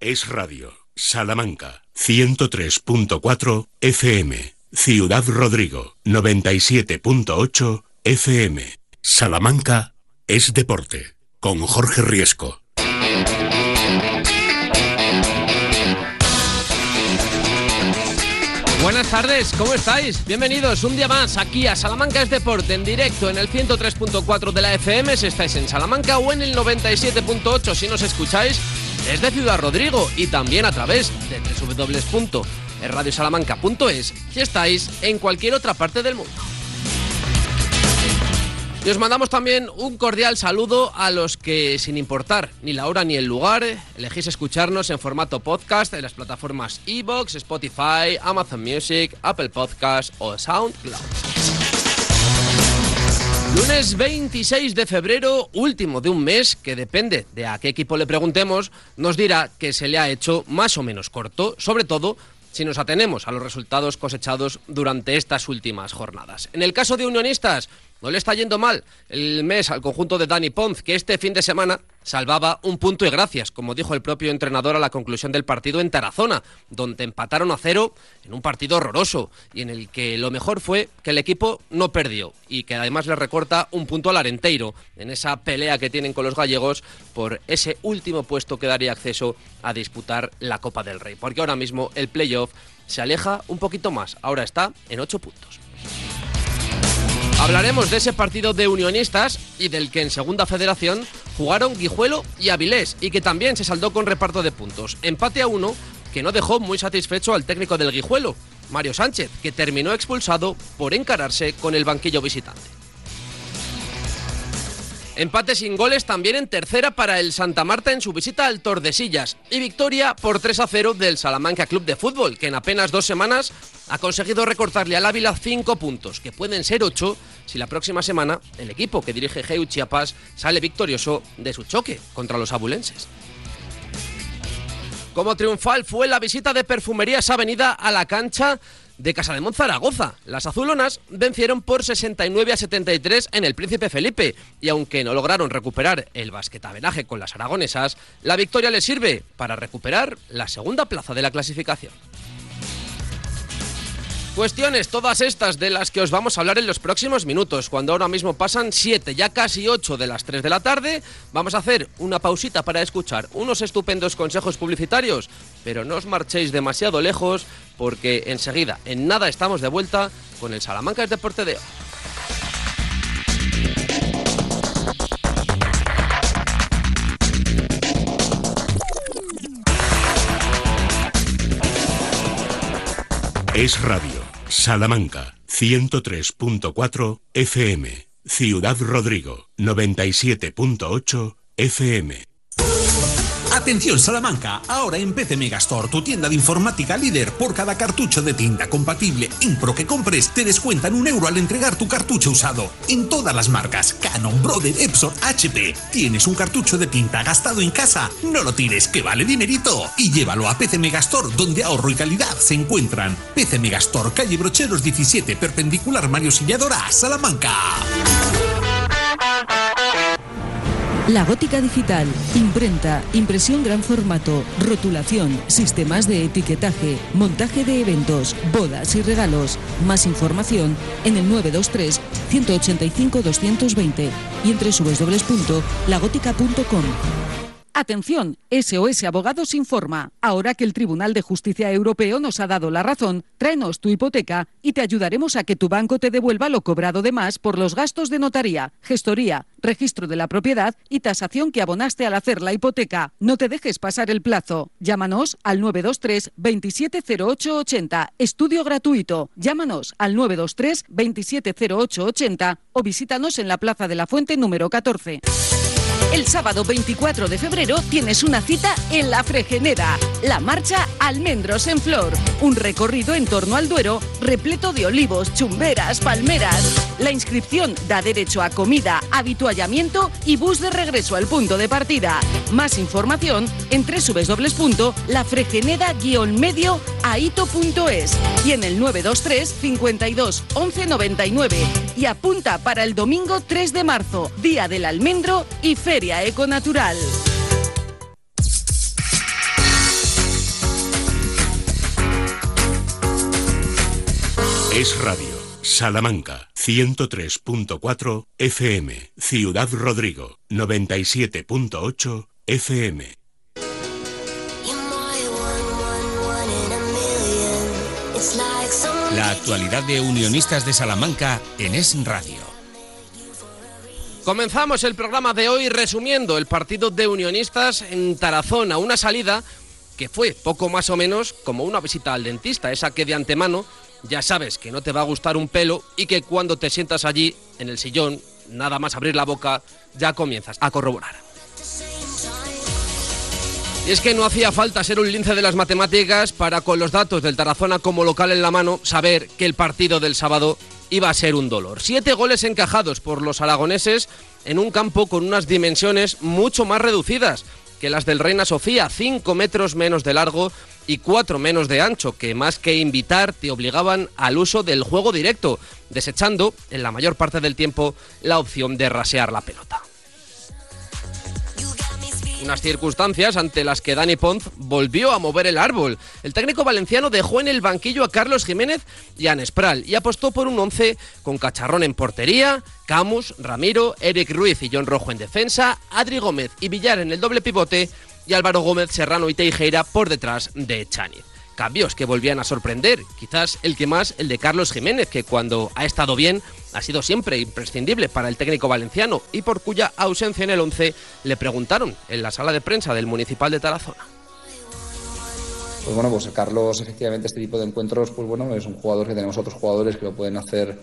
es radio. Salamanca 103.4 FM. Ciudad Rodrigo 97.8 FM. Salamanca es deporte. Con Jorge Riesco. Buenas tardes, ¿cómo estáis? Bienvenidos un día más aquí a Salamanca es Deporte en directo en el 103.4 de la FM si estáis en Salamanca o en el 97.8 si nos escucháis desde Ciudad Rodrigo y también a través de www.radiosalamanca.es si estáis en cualquier otra parte del mundo. Y os mandamos también un cordial saludo a los que, sin importar ni la hora ni el lugar, elegís escucharnos en formato podcast en las plataformas Evox, Spotify, Amazon Music, Apple Podcast o SoundCloud. Lunes 26 de febrero, último de un mes, que depende de a qué equipo le preguntemos, nos dirá que se le ha hecho más o menos corto, sobre todo si nos atenemos a los resultados cosechados durante estas últimas jornadas. En el caso de Unionistas, no le está yendo mal el mes al conjunto de Dani Ponz, que este fin de semana salvaba un punto y gracias, como dijo el propio entrenador a la conclusión del partido en Tarazona, donde empataron a cero en un partido horroroso y en el que lo mejor fue que el equipo no perdió y que además le recorta un punto al Arenteiro en esa pelea que tienen con los gallegos por ese último puesto que daría acceso a disputar la Copa del Rey, porque ahora mismo el playoff se aleja un poquito más, ahora está en ocho puntos. Hablaremos de ese partido de unionistas y del que en Segunda Federación jugaron Guijuelo y Avilés y que también se saldó con reparto de puntos. Empate a uno que no dejó muy satisfecho al técnico del Guijuelo, Mario Sánchez, que terminó expulsado por encararse con el banquillo visitante. Empate sin goles también en tercera para el Santa Marta en su visita al Tordesillas y victoria por 3 a 0 del Salamanca Club de Fútbol, que en apenas dos semanas ha conseguido recortarle al Ávila 5 puntos, que pueden ser 8 si la próxima semana el equipo que dirige Geu Chiapas sale victorioso de su choque contra los abulenses. Como triunfal fue la visita de Perfumerías Avenida a la cancha de Casa de Zaragoza. Las azulonas vencieron por 69 a 73 en el Príncipe Felipe y aunque no lograron recuperar el basquetabenaje con las aragonesas, la victoria les sirve para recuperar la segunda plaza de la clasificación. Cuestiones todas estas de las que os vamos a hablar en los próximos minutos, cuando ahora mismo pasan 7, ya casi 8 de las 3 de la tarde. Vamos a hacer una pausita para escuchar unos estupendos consejos publicitarios, pero no os marchéis demasiado lejos porque enseguida, en nada, estamos de vuelta con el Salamanca Deporte de. Es Radio. Salamanca 103.4 FM. Ciudad Rodrigo 97.8 FM. Atención Salamanca, ahora en PC Megastore, tu tienda de informática líder, por cada cartucho de tinta compatible Impro que compres, te descuentan un euro al entregar tu cartucho usado. En todas las marcas, Canon, Brother, Epson, HP. ¿Tienes un cartucho de tinta gastado en casa? No lo tires, que vale dinerito. Y llévalo a PC Megastore, donde ahorro y calidad se encuentran. PC Megastore, calle Brocheros 17, perpendicular Mario Silladora, Salamanca. La Gótica Digital, imprenta, impresión gran formato, rotulación, sistemas de etiquetaje, montaje de eventos, bodas y regalos. Más información en el 923 185 220 y en www.lagótica.com. Atención, SOS Abogados informa. Ahora que el Tribunal de Justicia Europeo nos ha dado la razón, tráenos tu hipoteca y te ayudaremos a que tu banco te devuelva lo cobrado de más por los gastos de notaría, gestoría, registro de la propiedad y tasación que abonaste al hacer la hipoteca. No te dejes pasar el plazo. Llámanos al 923 270880. Estudio gratuito. Llámanos al 923 270880 o visítanos en la Plaza de la Fuente número 14. El sábado 24 de febrero tienes una cita en La Fregenera, la marcha Almendros en Flor, un recorrido en torno al Duero repleto de olivos, chumberas, palmeras. La inscripción da derecho a comida, habituallamiento y bus de regreso al punto de partida. Más información en www.lafregenera-medio-aito.es y en el 923 52 11 99 y apunta para el domingo 3 de marzo, Día del Almendro y Feria Econatural. Es Radio, Salamanca, 103.4 FM, Ciudad Rodrigo, 97.8 FM. La actualidad de Unionistas de Salamanca en Es Radio. Comenzamos el programa de hoy resumiendo el partido de Unionistas en Tarazona, una salida que fue poco más o menos como una visita al dentista, esa que de antemano ya sabes que no te va a gustar un pelo y que cuando te sientas allí en el sillón, nada más abrir la boca, ya comienzas a corroborar. Y es que no hacía falta ser un lince de las matemáticas para con los datos del Tarazona como local en la mano saber que el partido del sábado iba a ser un dolor. Siete goles encajados por los aragoneses en un campo con unas dimensiones mucho más reducidas que las del Reina Sofía, cinco metros menos de largo y cuatro menos de ancho, que más que invitar te obligaban al uso del juego directo, desechando en la mayor parte del tiempo la opción de rasear la pelota. Unas circunstancias ante las que Dani Ponz volvió a mover el árbol. El técnico valenciano dejó en el banquillo a Carlos Jiménez y a Nespral y apostó por un once con Cacharrón en portería, Camus, Ramiro, Eric Ruiz y John Rojo en defensa, Adri Gómez y Villar en el doble pivote y Álvaro Gómez, Serrano y Teijeira por detrás de Chaniz cambios que volvían a sorprender. Quizás el que más, el de Carlos Jiménez, que cuando ha estado bien ha sido siempre imprescindible para el técnico valenciano y por cuya ausencia en el 11 le preguntaron en la sala de prensa del Municipal de Tarazona. Pues bueno, pues Carlos, efectivamente, este tipo de encuentros, pues bueno, es un jugador que tenemos otros jugadores que lo pueden hacer,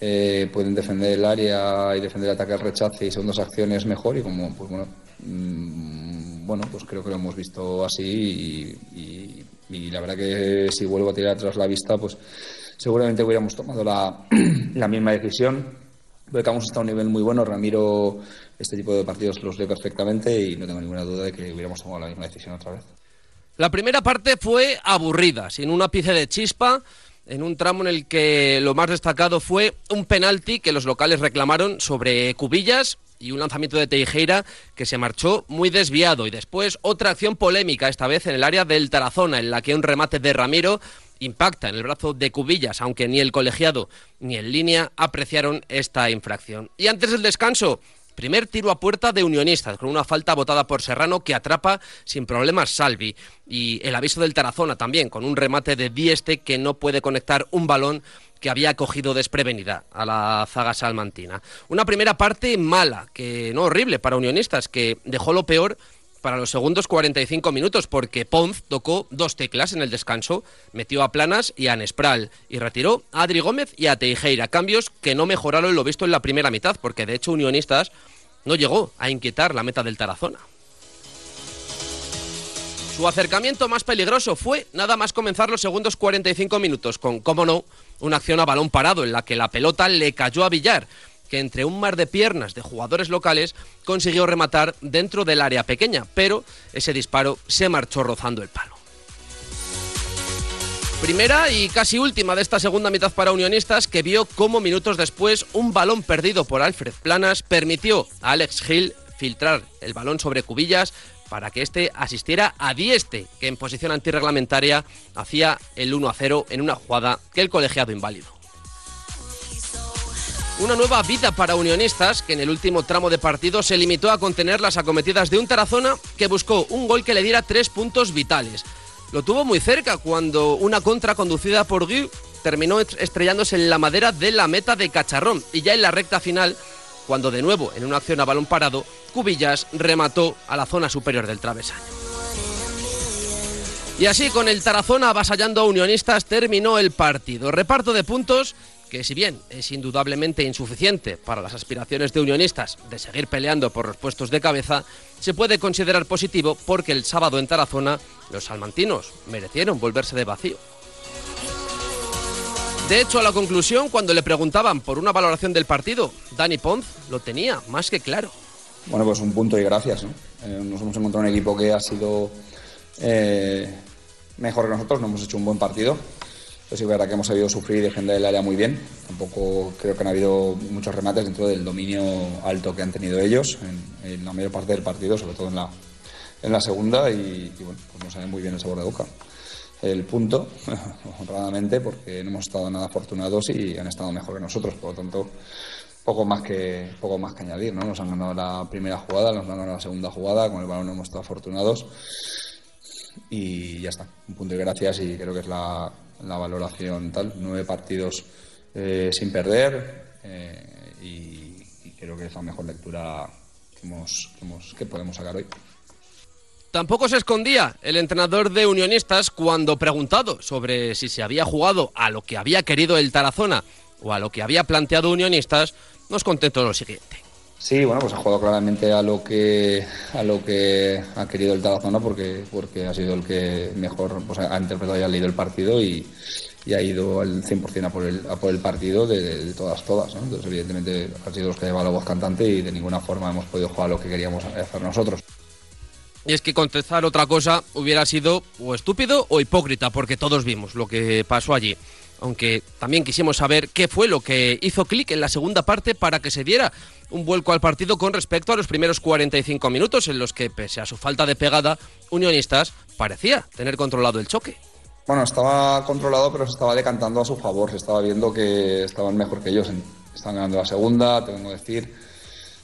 eh, pueden defender el área y defender el ataque al rechace y segundas acciones mejor y como, pues bueno, mm, bueno, pues creo que lo hemos visto así y la verdad que si vuelvo a tirar atrás la vista, pues seguramente hubiéramos tomado la, la misma decisión. Porque hemos estado a un nivel muy bueno. Ramiro, este tipo de partidos los lee perfectamente y no tengo ninguna duda de que hubiéramos tomado la misma decisión otra vez. La primera parte fue aburrida, sin un ápice de chispa, en un tramo en el que lo más destacado fue un penalti que los locales reclamaron sobre Cubillas, y un lanzamiento de Teijeira que se marchó muy desviado. Y después otra acción polémica, esta vez en el área del Tarazona, en la que un remate de Ramiro impacta en el brazo de Cubillas, aunque ni el colegiado ni en línea apreciaron esta infracción. Y antes del descanso, Primer tiro a puerta de Unionistas, con una falta votada por Serrano que atrapa sin problemas Salvi. Y el aviso del Tarazona también, con un remate de Dieste que no puede conectar un balón que había cogido desprevenida a la zaga salmantina. Una primera parte mala, que no horrible para Unionistas, que dejó lo peor para los segundos 45 minutos, porque Ponz tocó dos teclas en el descanso, metió a Planas y a Nespral, y retiró a Adri Gómez y a Teijeira, cambios que no mejoraron lo visto en la primera mitad, porque de hecho Unionistas no llegó a inquietar la meta del Tarazona. Su acercamiento más peligroso fue nada más comenzar los segundos 45 minutos, con, como no, una acción a balón parado en la que la pelota le cayó a Villar, que entre un mar de piernas de jugadores locales consiguió rematar dentro del área pequeña, pero ese disparo se marchó rozando el palo. Primera y casi última de esta segunda mitad para Unionistas, que vio cómo minutos después un balón perdido por Alfred Planas permitió a Alex Hill filtrar el balón sobre cubillas para que este asistiera a Dieste, que en posición antirreglamentaria hacía el 1 a 0 en una jugada que el colegiado inválido. Una nueva vida para unionistas que en el último tramo de partido se limitó a contener las acometidas de un Tarazona que buscó un gol que le diera tres puntos vitales. Lo tuvo muy cerca cuando una contra conducida por Guy terminó estrellándose en la madera de la meta de Cacharrón y ya en la recta final, cuando de nuevo en una acción a balón parado Cubillas remató a la zona superior del travesaño. Y así, con el Tarazona avasallando a Unionistas, terminó el partido. Reparto de puntos que si bien es indudablemente insuficiente para las aspiraciones de unionistas de seguir peleando por los puestos de cabeza, se puede considerar positivo porque el sábado en Tarazona los salmantinos merecieron volverse de vacío. De hecho, a la conclusión, cuando le preguntaban por una valoración del partido, Dani Ponz lo tenía más que claro. Bueno, pues un punto y gracias. ¿no? Eh, nos hemos encontrado un equipo que ha sido eh, mejor que nosotros, no hemos hecho un buen partido. Pero sí es verdad que hemos sabido sufrir y defender el área muy bien. Tampoco creo que han habido muchos remates dentro del dominio alto que han tenido ellos en, la mayor parte del partido, sobre todo en la, en la segunda y, bueno, pues nos sale muy bien el sabor de boca. El punto, honradamente, porque no hemos estado nada afortunados y han estado mejor que nosotros, por lo tanto, poco más que poco más que añadir, ¿no? Nos han ganado la primera jugada, nos han ganado la segunda jugada, con el balón hemos estado afortunados y ya está, un punto de gracias y creo que es la, la valoración tal, nueve partidos eh, sin perder eh, y, creo que es la mejor lectura que, podemos sacar hoy. Tampoco se escondía el entrenador de Unionistas cuando preguntado sobre si se había jugado a lo que había querido el Tarazona o a lo que había planteado Unionistas, nos contestó lo siguiente. Sí, bueno, pues ha jugado claramente a lo que a lo que ha querido el Tarazona porque porque ha sido el que mejor pues, ha interpretado y ha leído el partido y, y ha ido al 100% a por el, a por el partido de, todas, todas. ¿no? Entonces, evidentemente, han sido los que llevan la voz cantante y de ninguna forma hemos podido jugar lo que queríamos hacer nosotros. Y es que contestar otra cosa hubiera sido o estúpido o hipócrita, porque todos vimos lo que pasó allí. Aunque también quisimos saber qué fue lo que hizo clic en la segunda parte para que se diera un vuelco al partido con respecto a los primeros 45 minutos en los que, pese a su falta de pegada, Unionistas parecía tener controlado el choque. Bueno, estaba controlado, pero se estaba decantando a su favor. Se estaba viendo que estaban mejor que ellos. Estaban ganando la segunda, tengo que decir.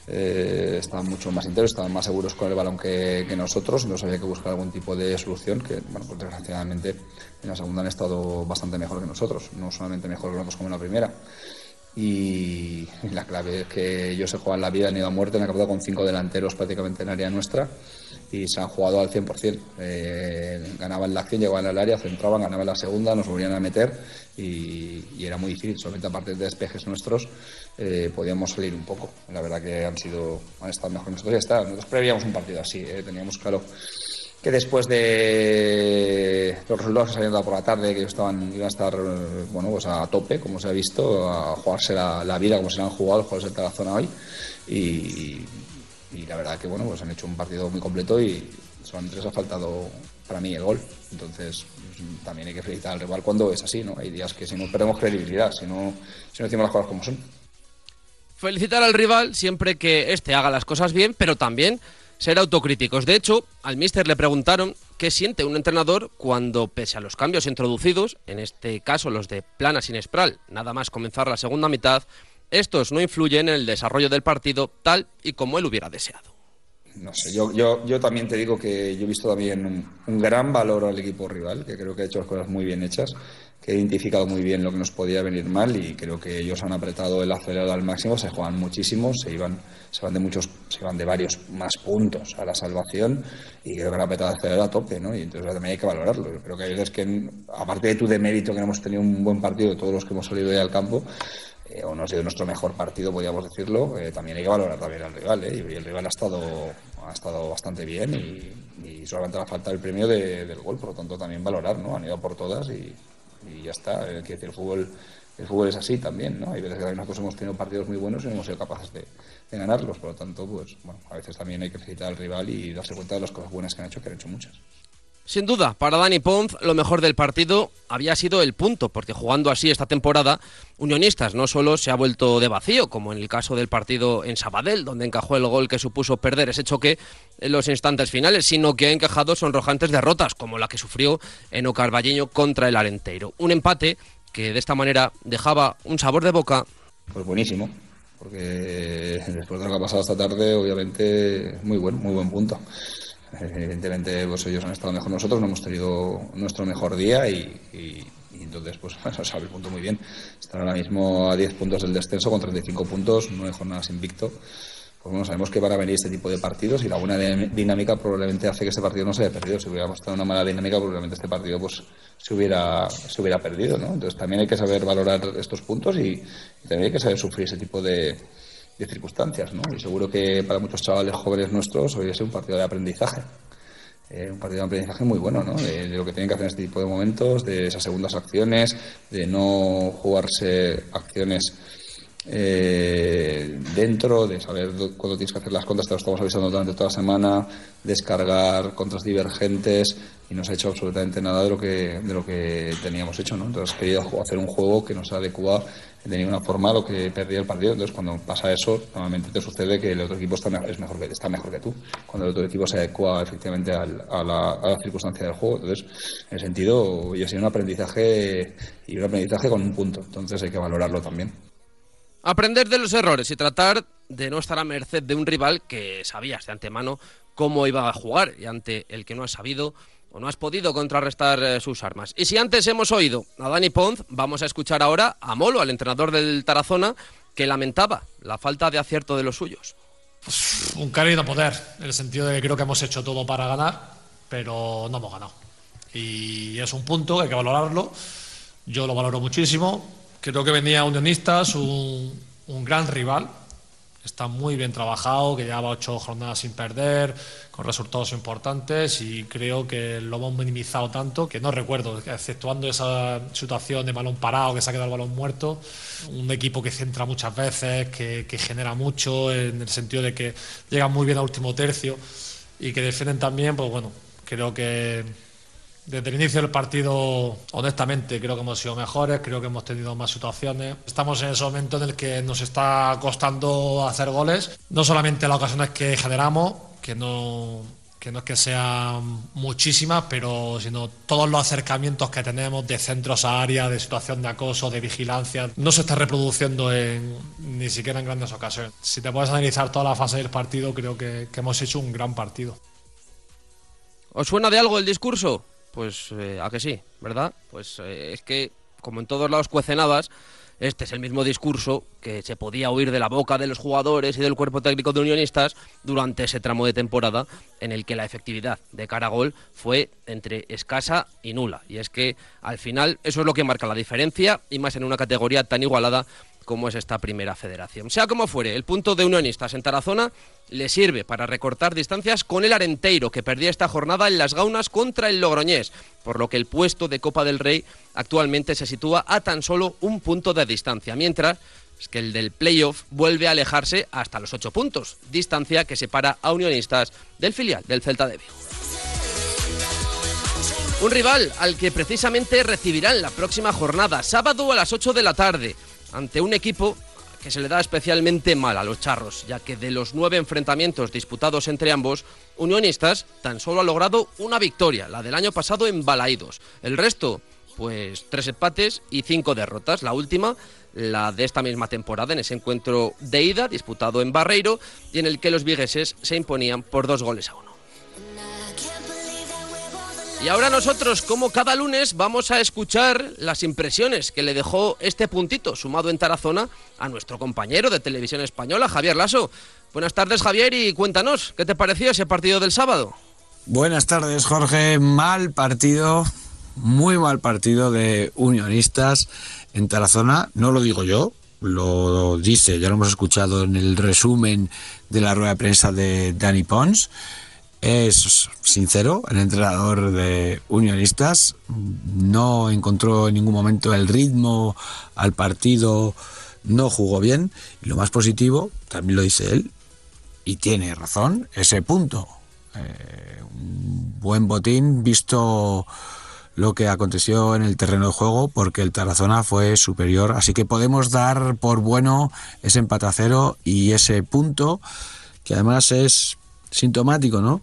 Eh, estaban mucho más intensos, estaban más seguros con el balón que, nosotros. Entonces había que buscar algún tipo de solución que, bueno, pues desgraciadamente en la segunda han estado bastante mejor que nosotros. No solamente mejor que nosotros como en la primera. Y la clave es que ellos se juegan la vida, han ido a muerte, han acabado con cinco delanteros prácticamente en área nuestra y se han jugado al 100%. Eh, ganaban la acción, llegaban al área, centraban, ganaban la segunda, nos volvían a meter y, era muy difícil. Solamente a partir de despejes nuestros eh, podíamos salir un poco. La verdad que han sido han estado mejor nosotros. Ya está, nosotros prevíamos un partido así, eh, teníamos claro que después de los resultados que se habían dado por la tarde, que ellos estaban, iban a estar bueno, pues a tope, como se ha visto, a jugarse la, vida como se han jugado los jugadores de la zona hoy. Y, y la verdad que bueno, pues han hecho un partido muy completo y solamente les ha faltado para mí el gol. Entonces también hay que felicitar al rival cuando es así, ¿no? Hay días que si no perdemos credibilidad, si no, si no decimos las cosas como son. Felicitar al rival siempre que éste haga las cosas bien, pero también ser autocríticos. De hecho, al míster le preguntaron qué siente un entrenador cuando, pese a los cambios introducidos, en este caso los de Plana sin Espral, nada más comenzar la segunda mitad, estos no influyen en el desarrollo del partido tal y como él hubiera deseado. No sé, yo, yo, yo también te digo que yo he visto también un, gran valor al equipo rival, que creo que ha hecho las cosas muy bien hechas, que ha identificado muy bien lo que nos podía venir mal y creo que ellos han apretado el acelerador al máximo, se juegan muchísimo, se iban, se van de muchos, se van de varios más puntos a la salvación y creo que han apretado el acelerador a tope, ¿no? Y entonces también hay que valorarlo. Yo creo que hay veces que, aparte de tu de mérito que hemos tenido un buen partido de todos los que hemos salido hoy al campo, eh, o no ha sido nuestro mejor partido, podríamos decirlo, eh, también hay que valorar también al rival. ¿eh? Y el rival ha estado, ha estado bastante bien y, solamente le ha faltado el premio del gol, por lo tanto también valorar, ¿no? Han ido por todas y, ya está. Eh, el fútbol, el fútbol es así también, ¿no? Hay veces que nosotros hemos tenido partidos muy buenos y no hemos sido capaces de, de ganarlos, por lo tanto, pues bueno, a veces también hay que felicitar al rival y darse cuenta de las cosas buenas que han hecho, que han hecho muchas. Sin duda, para Dani Ponz lo mejor del partido había sido el punto, porque jugando así esta temporada, Unionistas no solo se ha vuelto de vacío, como en el caso del partido en Sabadell, donde encajó el gol que supuso perder ese choque en los instantes finales, sino que ha encajado sonrojantes derrotas, como la que sufrió en Ocarballeño contra el Alenteiro. Un empate que de esta manera dejaba un sabor de boca. Pues buenísimo, porque después de lo que ha pasado esta tarde, obviamente, muy buen, muy buen punto. Evidentemente, pues ellos han estado mejor nosotros, no hemos tenido nuestro mejor día y, entonces, pues sabe el punto muy bien. Están ahora mismo a 10 puntos del descenso con 35 puntos, nueve jornadas invicto. Pues bueno, sabemos que van a venir este tipo de partidos y la buena dinámica probablemente hace que este partido no se haya perdido. Si hubiéramos tenido una mala dinámica, probablemente este partido pues se hubiera, se hubiera perdido, ¿no? Entonces también hay que saber valorar estos puntos y también hay que saber sufrir ese tipo de, de circunstancias, ¿no? Y seguro que para muchos chavales jóvenes nuestros hoy es un partido de aprendizaje. Eh, un partido de aprendizaje muy bueno, ¿no? De, lo que tienen que hacer en este tipo de momentos, de esas segundas acciones, de no jugarse acciones eh, dentro, de saber cuándo tienes que hacer las contras, te lo estamos avisando durante toda la semana, descargar contras divergentes y no se ha hecho absolutamente nada de lo que, de lo que teníamos hecho. ¿no? Entonces, querido hacer un juego que nos adecua de ninguna forma lo que perdía el partido. Entonces, cuando pasa eso, normalmente te sucede que el otro equipo está mejor, es mejor que, está mejor que tú. Cuando el otro equipo se adecua efectivamente a, la, a, la, circunstancia del juego. Entonces, en ese sentido, yo sido un aprendizaje y un aprendizaje con un punto. Entonces, hay que valorarlo también. Aprender de los errores y tratar de no estar a merced de un rival que sabías de antemano cómo iba a jugar y ante el que no has sabido o no has podido contrarrestar eh, sus armas. Y si antes hemos oído a Dani Pons, vamos a escuchar ahora a Molo, al entrenador del Tarazona, que lamentaba la falta de acierto de los suyos. Un cálido poder, en el sentido de que creo que hemos hecho todo para ganar, pero no hemos ganado. Y es un punto, hay que valorarlo. Yo lo valoro muchísimo. Creo que venía Unionistas, un, un gran rival. Está muy bien trabajado, que lleva ocho jornadas sin perder, con resultados importantes y creo que lo hemos minimizado tanto que no recuerdo, exceptuando esa situación de balón parado, que se ha quedado el balón muerto, un equipo que centra muchas veces, que, que genera mucho, en el sentido de que llega muy bien al último tercio y que defienden también, pues bueno, creo que desde el inicio del partido, honestamente, creo que hemos sido mejores, creo que hemos tenido más situaciones. Estamos en ese momento en el que nos está costando hacer goles, no solamente las ocasiones que generamos, que no, que no es que sean muchísimas, pero sino todos los acercamientos que tenemos de centros a área, de situación de acoso, de vigilancia, no se está reproduciendo en, ni siquiera en grandes ocasiones. Si te puedes analizar toda la fase del partido, creo que, que hemos hecho un gran partido. ¿Os suena de algo el discurso? Pues eh, a que sí, ¿verdad? Pues eh, es que, como en todos lados cuecenadas, este es el mismo discurso que se podía oír de la boca de los jugadores y del cuerpo técnico de unionistas durante ese tramo de temporada en el que la efectividad de cara a gol fue entre escasa y nula. Y es que al final eso es lo que marca la diferencia y más en una categoría tan igualada como es esta primera federación. Sea como fuere, el punto de Unionistas en Tarazona le sirve para recortar distancias con el Arenteiro, que perdía esta jornada en las gaunas contra el Logroñés, por lo que el puesto de Copa del Rey actualmente se sitúa a tan solo un punto de distancia, mientras que el del playoff vuelve a alejarse hasta los ocho puntos, distancia que separa a Unionistas del filial del Celta de Vigo. Un rival al que precisamente recibirán la próxima jornada, sábado a las 8 de la tarde ante un equipo que se le da especialmente mal a los charros, ya que de los nueve enfrentamientos disputados entre ambos, Unionistas tan solo ha logrado una victoria, la del año pasado en Balaídos. El resto, pues tres empates y cinco derrotas. La última, la de esta misma temporada, en ese encuentro de ida disputado en Barreiro y en el que los vigueses se imponían por dos goles a uno. Y ahora nosotros, como cada lunes, vamos a escuchar las impresiones que le dejó este puntito sumado en Tarazona a nuestro compañero de televisión española, Javier Lasso. Buenas tardes, Javier, y cuéntanos, ¿qué te pareció ese partido del sábado? Buenas tardes, Jorge. Mal partido, muy mal partido de unionistas en Tarazona. No lo digo yo, lo dice, ya lo hemos escuchado en el resumen de la rueda de prensa de Dani Pons es sincero, el entrenador de Unionistas no encontró en ningún momento el ritmo al partido, no jugó bien. Lo más positivo, también lo dice él, y tiene razón, ese punto. Eh, un buen botín visto lo que aconteció en el terreno de juego porque el Tarazona fue superior. Así que podemos dar por bueno ese empate a cero y ese punto que además es sintomático, ¿no?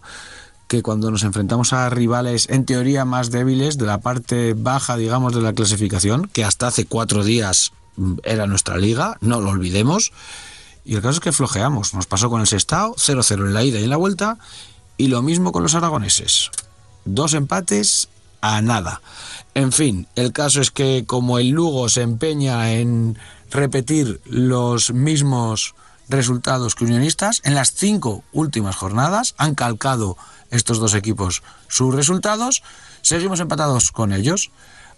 Que cuando nos enfrentamos a rivales en teoría más débiles de la parte baja, digamos, de la clasificación, que hasta hace cuatro días mm, era nuestra liga, no lo olvidemos. Y el caso es que flojeamos. Nos pasó con el Sestao, 0-0 en la ida y en la vuelta, y lo mismo con los aragoneses. Dos empates a nada. En fin, el caso es que como el Lugo se empeña en repetir los mismos resultados que unionistas. En las cinco últimas jornadas han calcado estos dos equipos sus resultados. Seguimos empatados con ellos.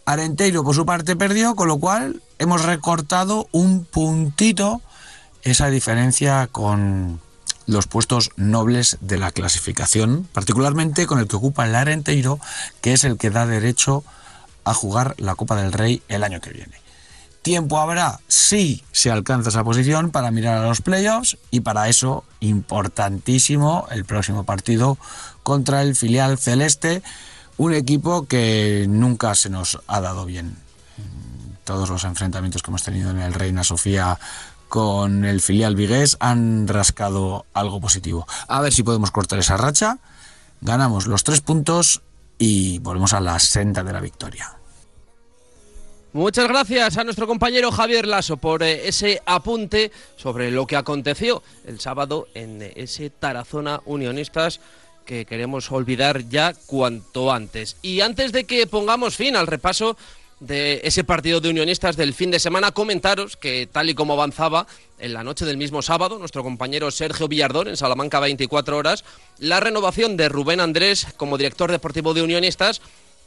Arenteiro por su parte perdió, con lo cual hemos recortado un puntito esa diferencia con los puestos nobles de la clasificación, particularmente con el que ocupa el Arenteiro, que es el que da derecho a jugar la Copa del Rey el año que viene. Tiempo habrá si se alcanza esa posición para mirar a los playoffs y para eso importantísimo el próximo partido contra el filial celeste, un equipo que nunca se nos ha dado bien. Todos los enfrentamientos que hemos tenido en el Reina Sofía con el filial vigués han rascado algo positivo. A ver si podemos cortar esa racha, ganamos los tres puntos y volvemos a la senda de la victoria. Muchas gracias a nuestro compañero Javier Lasso por eh, ese apunte sobre lo que aconteció el sábado en ese Tarazona Unionistas que queremos olvidar ya cuanto antes. Y antes de que pongamos fin al repaso de ese partido de unionistas del fin de semana, comentaros que tal y como avanzaba en la noche del mismo sábado, nuestro compañero Sergio Villardón en Salamanca 24 horas, la renovación de Rubén Andrés como director deportivo de unionistas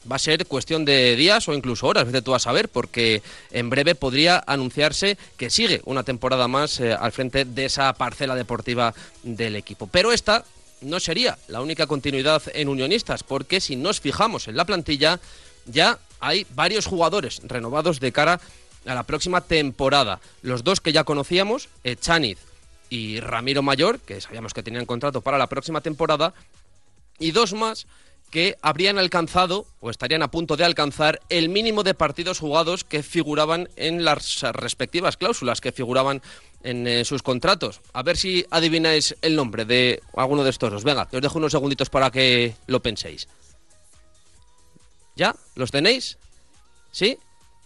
va a ser cuestión de días o incluso horas, vete tú a saber, porque en breve podría anunciarse que sigue una temporada más eh, al frente de esa parcela deportiva del equipo. Pero esta no sería la única continuidad en Unionistas, porque si nos fijamos en la plantilla, ya hay varios jugadores renovados de cara a la próxima temporada. Los dos que ya conocíamos, Echaniz y Ramiro Mayor, que sabíamos que tenían contrato para la próxima temporada, y dos más que habrían alcanzado o estarían a punto de alcanzar el mínimo de partidos jugados que figuraban en las respectivas cláusulas que figuraban en eh, sus contratos. A ver si adivináis el nombre de alguno de estos dos. Venga, os dejo unos segunditos para que lo penséis. ¿Ya? ¿Los tenéis? ¿Sí?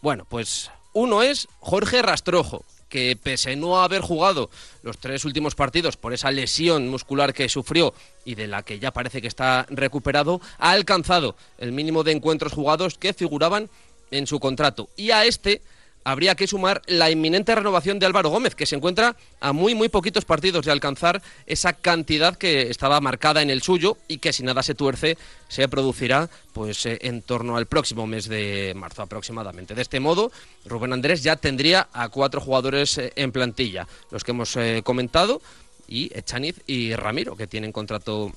Bueno, pues uno es Jorge Rastrojo, que pese no haber jugado los tres últimos partidos por esa lesión muscular que sufrió y de la que ya parece que está recuperado, ha alcanzado el mínimo de encuentros jugados que figuraban en su contrato. Y a este habría que sumar la inminente renovación de Álvaro Gómez, que se encuentra a muy, muy poquitos partidos de alcanzar esa cantidad que estaba marcada en el suyo y que si nada se tuerce se producirá pues eh, en torno al próximo mes de marzo aproximadamente. De este modo, Rubén Andrés ya tendría a cuatro jugadores eh, en plantilla, los que hemos eh, comentado, y Echaniz y Ramiro, que tienen contrato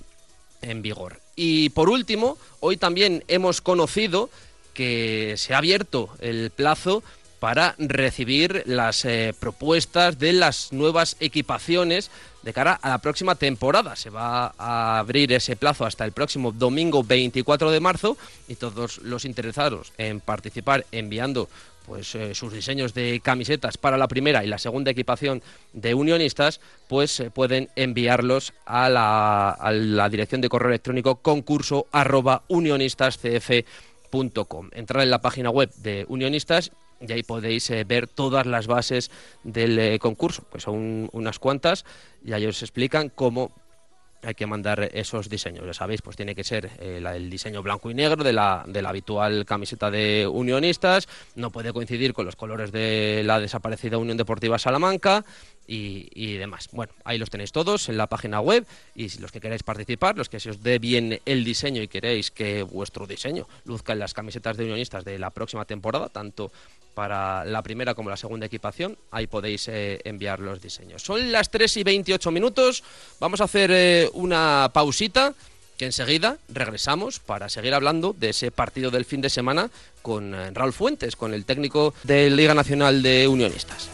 en vigor. Y por último, hoy también hemos conocido que se ha abierto el plazo para recibir las eh, propuestas de las nuevas equipaciones de cara a la próxima temporada. Se va a abrir ese plazo hasta el próximo domingo 24 de marzo y todos los interesados en participar enviando pues eh, sus diseños de camisetas para la primera y la segunda equipación de unionistas, pues eh, pueden enviarlos a la, a la, dirección de correo electrónico concurso unionistascf.com. Entrar en la página web de unionistas y ahí podéis eh, ver todas las bases del eh, concurso, pues son unas cuantas, y ahí os explican cómo hay que mandar esos diseños. Ya sabéis, pues tiene que ser eh, el diseño blanco y negro de la, de la habitual camiseta de unionistas, no puede coincidir con los colores de la desaparecida Unión Deportiva Salamanca, y, demás. Bueno, ahí los tenéis todos en la página web y los que queráis participar, los que se os dé bien el diseño y queréis que vuestro diseño luzca en las camisetas de unionistas de la próxima temporada, tanto para la primera como la segunda equipación, ahí podéis eh, enviar los diseños. Son las 3 y 28 minutos, vamos a hacer eh, una pausita que enseguida regresamos para seguir hablando de ese partido del fin de semana con eh, Raúl Fuentes, con el técnico de Liga Nacional de Unionistas.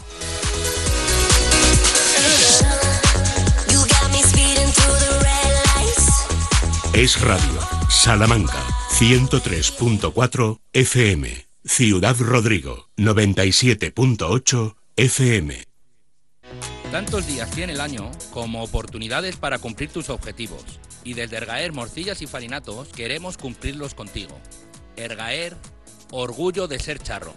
Es Radio, Salamanca, 103.4 FM, Ciudad Rodrigo, 97.8 FM. Tantos días tiene el año como oportunidades para cumplir tus objetivos. Y desde Ergaer Morcillas y Farinatos queremos cumplirlos contigo. Ergaer, orgullo de ser charro.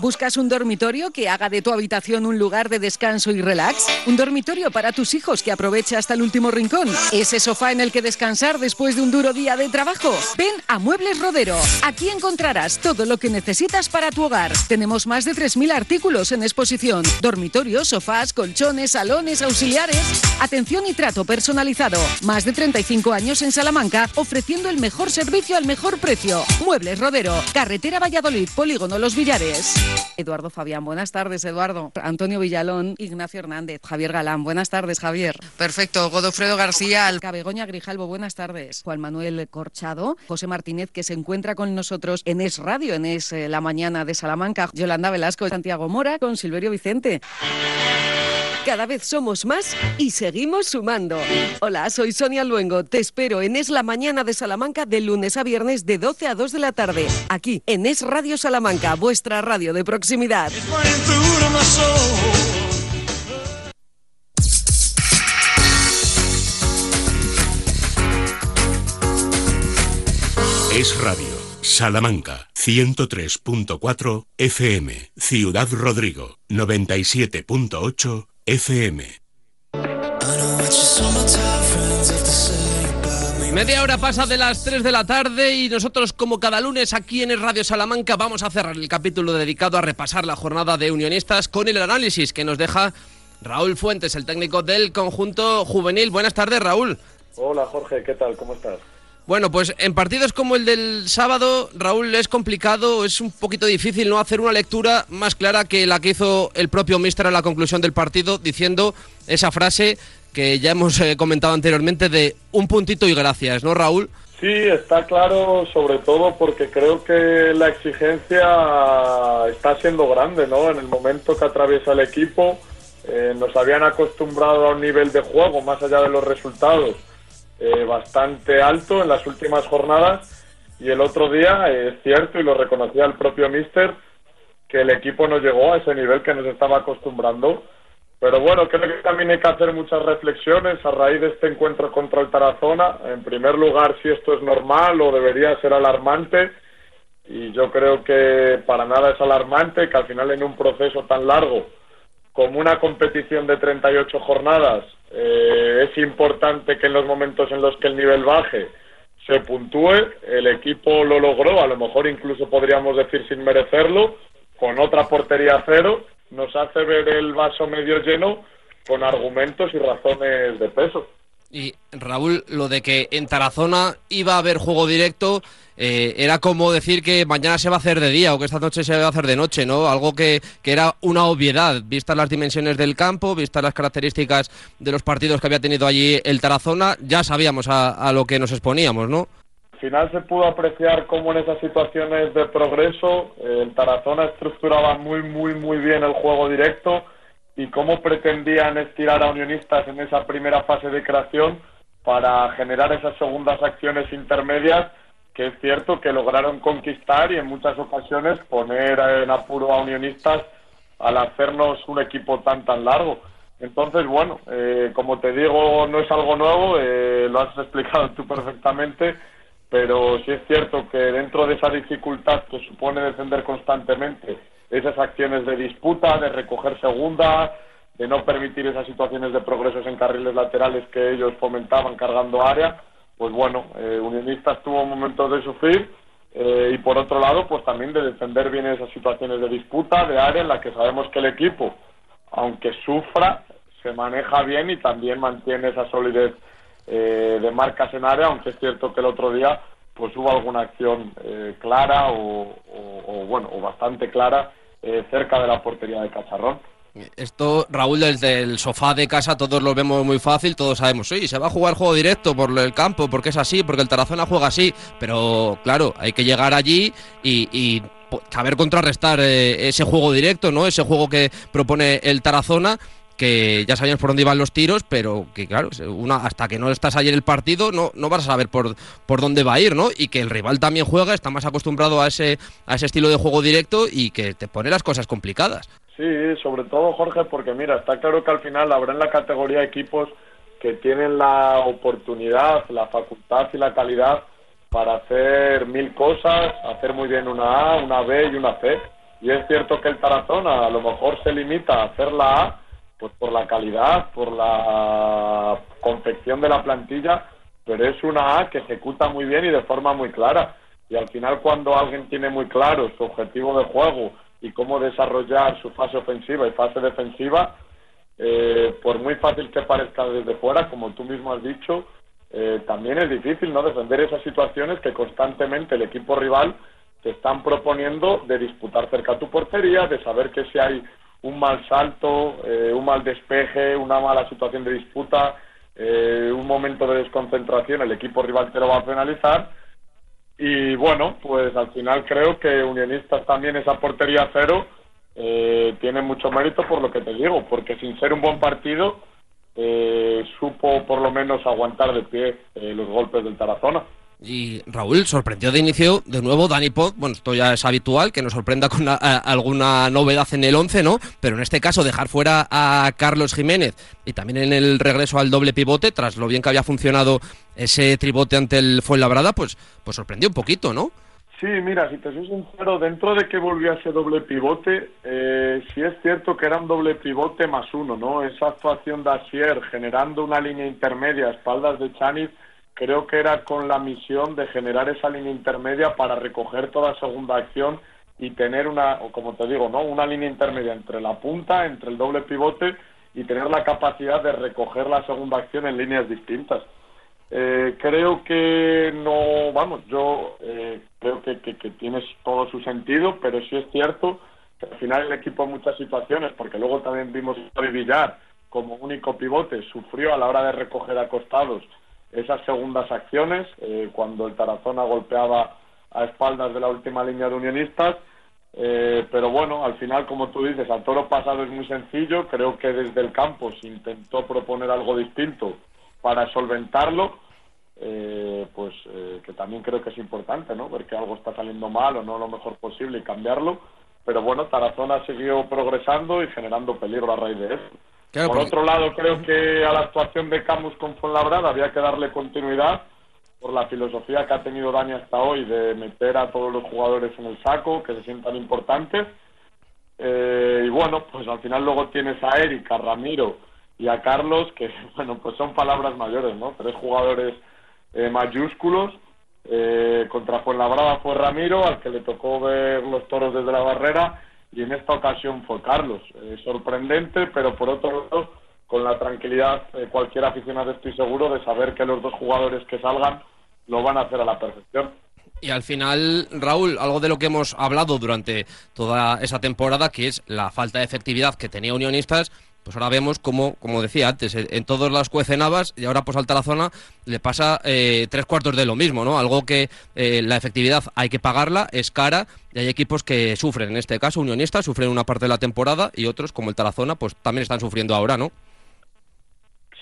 ¿Buscas un dormitorio que haga de tu habitación un lugar de descanso y relax? ¿Un dormitorio para tus hijos que aproveche hasta el último rincón? ¿Ese sofá en el que descansar después de un duro día de trabajo? Ven a Muebles Rodero. Aquí encontrarás todo lo que necesitas para tu hogar. Tenemos más de 3.000 artículos en exposición. Dormitorios, sofás, colchones, salones, auxiliares. Atención y trato personalizado. Más de 35 años en Salamanca ofreciendo el mejor servicio al mejor precio. Muebles Rodero. Carretera Valladolid, Polígono Los Villares. Eduardo Fabián, buenas tardes, Eduardo. Antonio Villalón, Ignacio Hernández, Javier Galán, buenas tardes, Javier. Perfecto, Godofredo García, Alca Begoña Grijalvo, buenas tardes. Juan Manuel Corchado, José Martínez, que se encuentra con nosotros en Es Radio, en Es eh, La Mañana de Salamanca, Yolanda Velasco, Santiago Mora, con Silverio Vicente. Cada vez somos más y seguimos sumando. Hola, soy Sonia Luengo. Te espero en Es la Mañana de Salamanca de lunes a viernes de 12 a 2 de la tarde. Aquí en Es Radio Salamanca, vuestra radio de proximidad. Es Radio, Salamanca, 103.4 FM, Ciudad Rodrigo, 97.8 FM. Media hora pasa de las 3 de la tarde y nosotros como cada lunes aquí en el Radio Salamanca vamos a cerrar el capítulo dedicado a repasar la jornada de unionistas con el análisis que nos deja Raúl Fuentes, el técnico del conjunto juvenil. Buenas tardes, Raúl. Hola Jorge, ¿qué tal? ¿Cómo estás? Bueno, pues en partidos como el del sábado, Raúl, es complicado, es un poquito difícil no hacer una lectura más clara que la que hizo el propio Mister a la conclusión del partido, diciendo esa frase que ya hemos eh, comentado anteriormente de un puntito y gracias, ¿no, Raúl? Sí, está claro, sobre todo porque creo que la exigencia está siendo grande, ¿no? En el momento que atraviesa el equipo, eh, nos habían acostumbrado a un nivel de juego, más allá de los resultados, eh, bastante alto en las últimas jornadas y el otro día es cierto y lo reconocía el propio Mister que el equipo no llegó a ese nivel que nos estaba acostumbrando. Pero bueno, creo que también hay que hacer muchas reflexiones a raíz de este encuentro contra el Tarazona. En primer lugar, si esto es normal o debería ser alarmante. Y yo creo que para nada es alarmante que al final en un proceso tan largo como una competición de 38 jornadas eh, es importante que en los momentos en los que el nivel baje se puntúe. El equipo lo logró, a lo mejor incluso podríamos decir sin merecerlo, con otra portería cero. Nos hace ver el vaso medio lleno con argumentos y razones de peso. Y Raúl, lo de que en Tarazona iba a haber juego directo eh, era como decir que mañana se va a hacer de día o que esta noche se va a hacer de noche, ¿no? Algo que, que era una obviedad, vistas las dimensiones del campo, vistas las características de los partidos que había tenido allí el Tarazona, ya sabíamos a, a lo que nos exponíamos, ¿no? Al final se pudo apreciar cómo en esas situaciones de progreso el Tarazona estructuraba muy, muy, muy bien el juego directo y cómo pretendían estirar a unionistas en esa primera fase de creación para generar esas segundas acciones intermedias que es cierto que lograron conquistar y en muchas ocasiones poner en apuro a unionistas al hacernos un equipo tan tan largo. Entonces, bueno, eh, como te digo, no es algo nuevo, eh, lo has explicado tú perfectamente, pero sí es cierto que dentro de esa dificultad que supone defender constantemente esas acciones de disputa, de recoger segunda, de no permitir esas situaciones de progresos en carriles laterales que ellos fomentaban cargando área, pues bueno, eh, Unionistas tuvo momentos de sufrir eh, y por otro lado, pues también de defender bien esas situaciones de disputa, de área en la que sabemos que el equipo, aunque sufra, se maneja bien y también mantiene esa solidez eh, de marcas en área, aunque es cierto que el otro día pues hubo alguna acción eh, clara o, bueno o bastante clara eh, cerca de la portería de Cacharrón. Esto, Raúl, desde el sofá de casa todos lo vemos muy fácil, todos sabemos, sí, se va a jugar juego directo por el campo, porque es así, porque el Tarazona juega así, pero claro, hay que llegar allí y, saber contrarrestar eh, ese juego directo, ¿no? Ese juego que propone el Tarazona que ya sabíamos por dónde iban los tiros, pero que claro, una, hasta que no estás ayer el partido no, no vas a saber por, por dónde va a ir, ¿no? Y que el rival también juega, está más acostumbrado a ese, a ese estilo de juego directo y que te pone las cosas complicadas. Sí, sobre todo Jorge, porque mira, está claro que al final habrá en la categoría equipos que tienen la oportunidad, la facultad y la calidad para hacer mil cosas, hacer muy bien una A, una B y una C. Y es cierto que el Tarazona a lo mejor se limita a hacer la A, pues por la calidad, por la confección de la plantilla, pero es una A que ejecuta muy bien y de forma muy clara. Y al final cuando alguien tiene muy claro su objetivo de juego y cómo desarrollar su fase ofensiva y fase defensiva, eh, por muy fácil que parezca desde fuera, como tú mismo has dicho, eh, también es difícil no defender esas situaciones que constantemente el equipo rival te están proponiendo de disputar cerca a tu portería, de saber que si hay un mal salto, eh, un mal despeje, una mala situación de disputa, eh, un momento de desconcentración, el equipo rival te lo va a penalizar. Y bueno, pues al final creo que Unionistas también esa portería cero eh, tiene mucho mérito por lo que te digo, porque sin ser un buen partido eh, supo por lo menos aguantar de pie los golpes del Tarazona. Y Raúl sorprendió de inicio de nuevo Dani Pod. Bueno, esto ya es habitual, que nos sorprenda con alguna novedad en el 11, ¿no? Pero en este caso, dejar fuera a Carlos Jiménez y también en el regreso al doble pivote, tras lo bien que había funcionado ese tribote ante el Fuenlabrada, pues, pues sorprendió un poquito, ¿no? Sí, mira, si te soy sincero, dentro de que volvió ese doble pivote, eh, sí es cierto que era un doble pivote más uno, ¿no? Esa actuación de Asier generando una línea intermedia a espaldas de Chaniz, creo que era con la misión de generar esa línea intermedia para recoger toda segunda acción y tener una, como te digo, ¿no? Una línea intermedia entre la punta, entre el doble pivote y tener la capacidad de recoger la segunda acción en líneas distintas. Eh, creo que no, vamos, yo eh, creo que, que, tienes todo su sentido, pero sí es cierto que al final el equipo en muchas situaciones, porque luego también vimos a Villar como único pivote, sufrió a la hora de recoger acostados esas segundas acciones, eh, cuando el Tarazona golpeaba a espaldas de la última línea de unionistas, pero bueno, al final, como tú dices, al toro pasado es muy sencillo, creo que desde el campo se intentó proponer algo distinto para solventarlo, eh, pues eh, que también creo que es importante, ¿no? Ver que algo está saliendo mal o no lo mejor posible y cambiarlo. Pero bueno, Tarazona siguió progresando y generando peligro a raíz de eso. Por otro lado, creo que a la actuación de Camus con Fuenlabrada había que darle continuidad por la filosofía que ha tenido Dani hasta hoy de meter a todos los jugadores en el saco, que se sientan importantes. Eh, y bueno, pues al final luego tienes a Eric, a Ramiro, y a Carlos, que bueno, pues son palabras mayores, ¿no? Tres jugadores eh, mayúsculos. Eh, contra Fuenlabrada fue Ramiro, al que le tocó ver los toros desde la barrera, y en esta ocasión fue Carlos. Eh, sorprendente, pero por otro lado, con la tranquilidad de cualquier aficionado estoy seguro de saber que los dos jugadores que salgan lo van a hacer a la perfección. Y al final, Raúl, algo de lo que hemos hablado durante toda esa temporada, que es la falta de efectividad que tenía Unionistas, pues ahora vemos como, como decía antes, en todos las cuecenabas y ahora pues al Tarazona le pasa eh, tres cuartos de lo mismo, ¿no? Algo que eh, la efectividad hay que pagarla, es cara y hay equipos que sufren, en este caso Unionistas sufren una parte de la temporada y otros como el Tarazona pues también están sufriendo ahora, ¿no?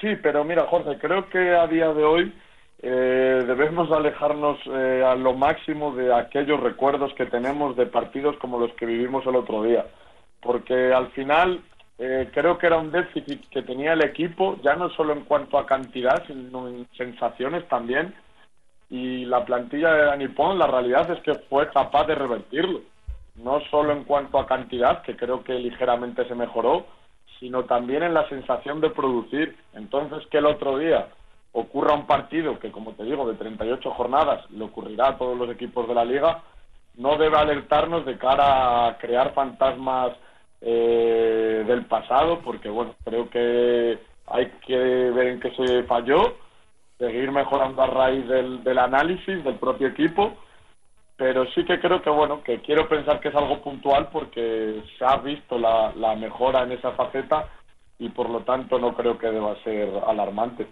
Sí, pero mira Jorge, creo que a día de hoy eh, debemos alejarnos a lo máximo de aquellos recuerdos que tenemos de partidos como los que vivimos el otro día, porque al final eh, creo que era un déficit que tenía el equipo, ya no solo en cuanto a cantidad, sino en sensaciones también. Y la plantilla de Dani Pon, la realidad es que fue capaz de revertirlo. No solo en cuanto a cantidad, que creo que ligeramente se mejoró, sino también en la sensación de producir. Entonces, que el otro día ocurra un partido que, como te digo, de 38 jornadas le ocurrirá a todos los equipos de la liga, no debe alertarnos de cara a crear fantasmas eh, del pasado, porque bueno, creo que hay que ver en qué se falló, seguir mejorando a raíz del, del análisis del propio equipo, pero sí que creo que bueno, que quiero pensar que es algo puntual porque se ha visto la, la mejora en esa faceta y por lo tanto no creo que deba ser alarmante.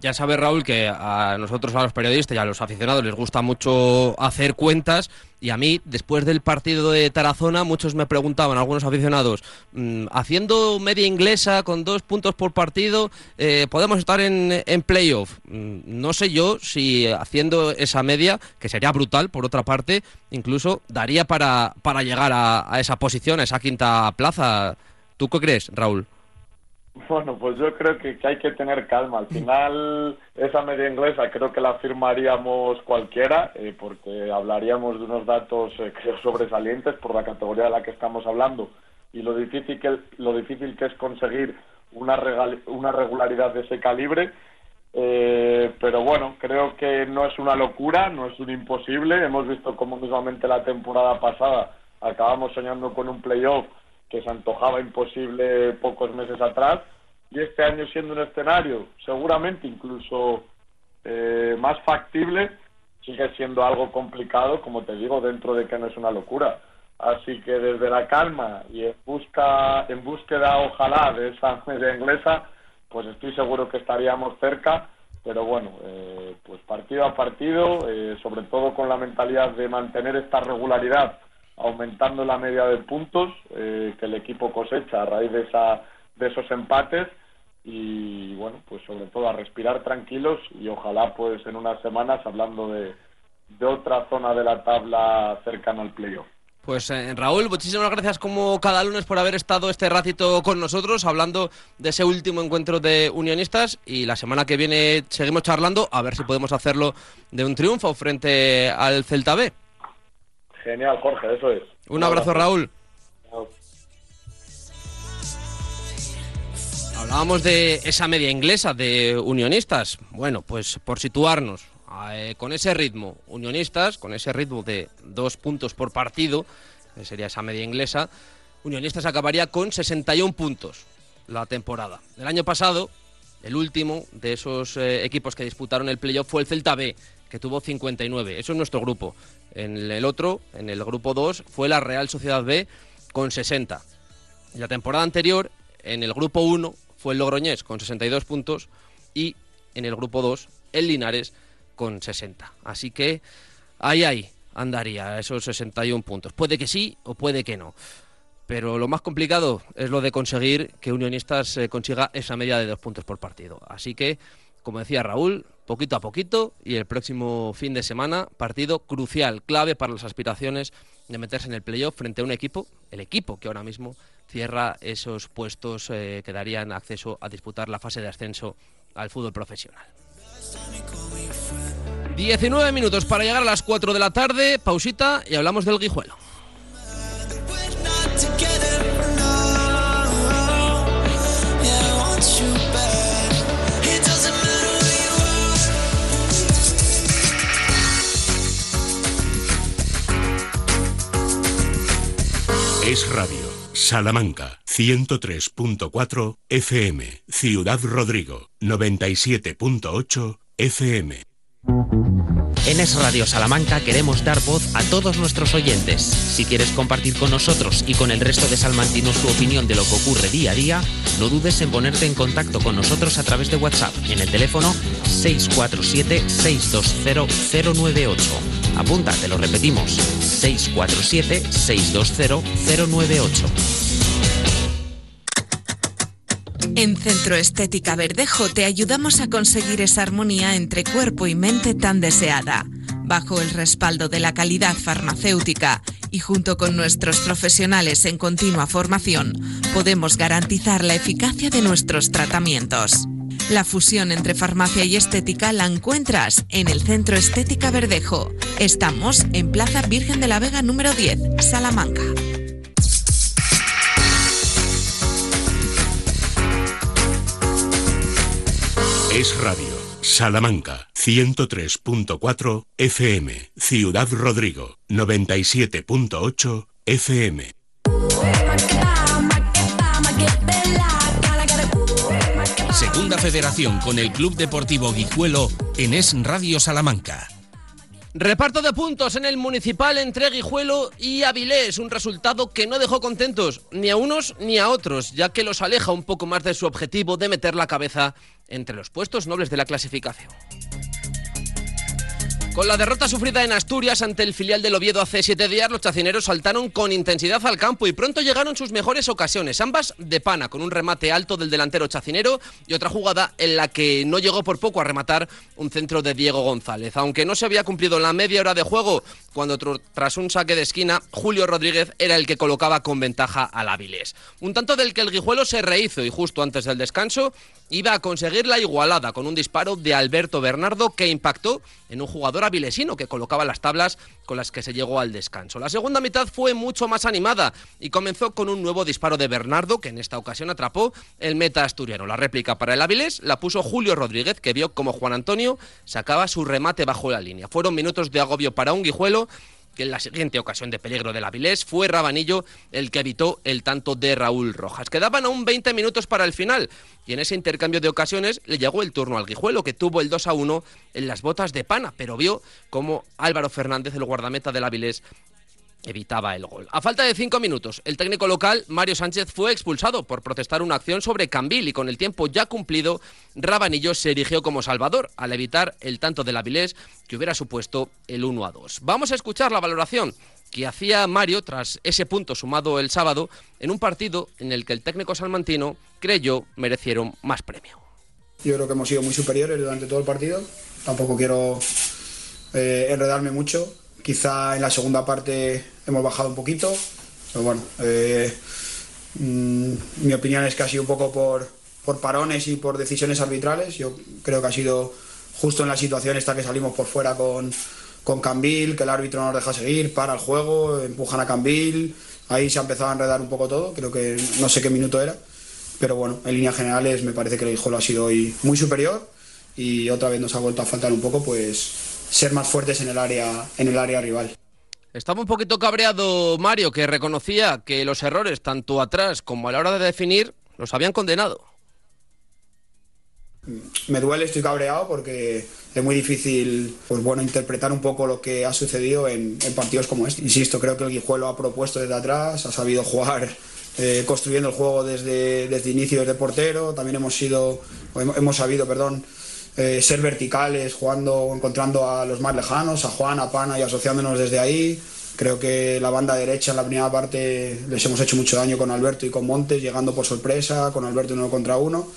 Ya sabe Raúl que a nosotros, a los periodistas y a los aficionados les gusta mucho hacer cuentas y a mí, después del partido de Tarazona, muchos me preguntaban, algunos aficionados, mm, haciendo media inglesa con dos puntos por partido, eh, ¿podemos estar en, en playoff? Mm, no sé yo si haciendo esa media, que sería brutal por otra parte, incluso daría para, para llegar a, a esa posición, a esa quinta plaza. ¿Tú qué crees, Raúl? Bueno, pues yo creo que, hay que tener calma. Al final, esa media inglesa creo que la firmaríamos cualquiera, eh, porque hablaríamos de unos datos eh, sobresalientes por la categoría de la que estamos hablando y lo difícil que, lo difícil que es conseguir una, una regularidad de ese calibre. Eh, pero bueno, creo que no es una locura, no es un imposible. Hemos visto cómo mismamente la temporada pasada acabamos soñando con un playoff que se antojaba imposible pocos meses atrás y este año siendo un escenario seguramente incluso eh, más factible, sigue siendo algo complicado, como te digo, dentro de que no es una locura. Así que desde la calma y en, busca, en búsqueda, ojalá, de esa media inglesa, pues estoy seguro que estaríamos cerca. Pero bueno, eh, pues partido a partido, eh, sobre todo con la mentalidad de mantener esta regularidad, aumentando la media de puntos eh, que el equipo cosecha a raíz de, esa, de esos empates y bueno, pues sobre todo a respirar tranquilos y ojalá pues en unas semanas hablando de, de otra zona de la tabla cercana al playoff. Pues eh, Raúl, muchísimas gracias como cada lunes por haber estado este ratito con nosotros hablando de ese último encuentro de unionistas y la semana que viene seguimos charlando a ver si podemos hacerlo de un triunfo frente al Celta B. Genial, Jorge, eso es. Un, abrazo, Raúl. Hablábamos de esa media inglesa de unionistas. Bueno, pues por situarnos, eh, con ese ritmo, Unionistas, con ese ritmo de dos puntos por partido, que sería esa media inglesa, Unionistas acabaría con 61 puntos la temporada. El año pasado, el último de esos eh, equipos que disputaron el playoff fue el Celta B, que tuvo 59. Eso es nuestro grupo. En el otro, en el grupo 2, fue la Real Sociedad B con 60. la temporada anterior, en el grupo 1, fue el Logroñés con 62 puntos y en el grupo 2, el Linares con 60. Así que ahí, ahí andaría esos 61 puntos. Puede que sí o puede que no. Pero lo más complicado es lo de conseguir que Unionistas eh, consiga esa media de dos puntos por partido. Así que, como decía Raúl, poquito a poquito y el próximo fin de semana, partido crucial, clave para las aspiraciones de meterse en el playoff frente a un equipo, el equipo que ahora mismo cierra esos puestos eh, que darían acceso a disputar la fase de ascenso al fútbol profesional. 19 minutos para llegar a las 4 de la tarde, pausita y hablamos del guijuelo. Es Radio, Salamanca, 103.4 FM, Ciudad Rodrigo, 97.8 FM. En Es Radio Salamanca queremos dar voz a todos nuestros oyentes. Si quieres compartir con nosotros y con el resto de salmantinos su opinión de lo que ocurre día a día, no dudes en ponerte en contacto con nosotros a través de WhatsApp en el teléfono 647-620-098. Apunta, te lo repetimos, 647-620-098. En Centro Estética Verdejo te ayudamos a conseguir esa armonía entre cuerpo y mente tan deseada. Bajo el respaldo de la calidad farmacéutica y junto con nuestros profesionales en continua formación, podemos garantizar la eficacia de nuestros tratamientos. La fusión entre farmacia y estética la encuentras en el Centro Estética Verdejo. Estamos en Plaza Virgen de la Vega número 10, Salamanca. Es Radio, Salamanca, 103.4 FM, Ciudad Rodrigo, 97.8 FM. Segunda Federación con el Club Deportivo Guijuelo en Es Radio Salamanca. Reparto de puntos en el municipal entre Guijuelo y Avilés, un resultado que no dejó contentos ni a unos ni a otros, ya que los aleja un poco más de su objetivo de meter la cabeza entre los puestos nobles de la clasificación. Con la derrota sufrida en Asturias ante el filial del Oviedo hace siete días, los chacineros saltaron con intensidad al campo y pronto llegaron sus mejores ocasiones, ambas de pana, con un remate alto del delantero chacinero y otra jugada en la que no llegó por poco a rematar un centro de Diego González. Aunque no se había cumplido la media hora de juego, cuando tras un saque de esquina, Julio Rodríguez era el que colocaba con ventaja al Áviles. Un tanto del que el Guijuelo se rehizo y justo antes del descanso iba a conseguir la igualada con un disparo de Alberto Bernardo que impactó en un jugador avilesino que colocaba las tablas con las que se llegó al descanso. La segunda mitad fue mucho más animada y comenzó con un nuevo disparo de Bernardo que en esta ocasión atrapó el meta asturiano. La réplica para el Avilés la puso Julio Rodríguez que vio como Juan Antonio sacaba su remate bajo la línea. Fueron minutos de agobio para un guijuelo que en la siguiente ocasión de peligro del Avilés fue Rabanillo el que evitó el tanto de Raúl Rojas. Quedaban aún 20 minutos para el final y en ese intercambio de ocasiones le llegó el turno al Guijuelo que tuvo el 2 a 1 en las botas de pana, pero vio como Álvaro Fernández, el guardameta del Avilés, evitaba el gol. A falta de cinco minutos, el técnico local, Mario Sánchez, fue expulsado por protestar una acción sobre Cambil y con el tiempo ya cumplido, Rabanillo se erigió como salvador al evitar el tanto del Avilés que hubiera supuesto el 1 a 2. Vamos a escuchar la valoración que hacía Mario tras ese punto sumado el sábado en un partido en el que el técnico salmantino creyó merecieron más premio. Yo creo que hemos sido muy superiores durante todo el partido. Tampoco quiero eh, enredarme mucho. Quizá en la segunda parte hemos bajado un poquito, pero bueno, eh, mm, mi opinión es que ha sido un poco por, por parones y por decisiones arbitrales. Yo creo que ha sido justo en la situación esta que salimos por fuera con, con Cambil, que el árbitro no nos deja seguir, para el juego, empujan a Cambil, ahí se ha empezado a enredar un poco todo, creo que no sé qué minuto era, pero bueno, en líneas generales me parece que el Guijuelo ha sido hoy muy superior y otra vez nos ha vuelto a faltar un poco pues ser más fuertes en el área, en el área rival. Estaba un poquito cabreado Mario, que reconocía que los errores, tanto atrás como a la hora de definir, los habían condenado. Me duele, estoy cabreado porque es muy difícil pues bueno, interpretar un poco lo que ha sucedido en, en partidos como este. Insisto, creo que el Guijuelo ha propuesto desde atrás, ha sabido jugar eh, construyendo el juego desde, desde inicio, desde portero. También hemos sido, hemos sabido, perdón, eh, ser verticales, jugando, encontrando a los más lejanos, a Juan, a Pana y asociándonos desde ahí. Creo que la banda derecha en la primera parte les hemos hecho mucho daño con Alberto y con Montes, llegando por sorpresa, con Alberto uno contra uno.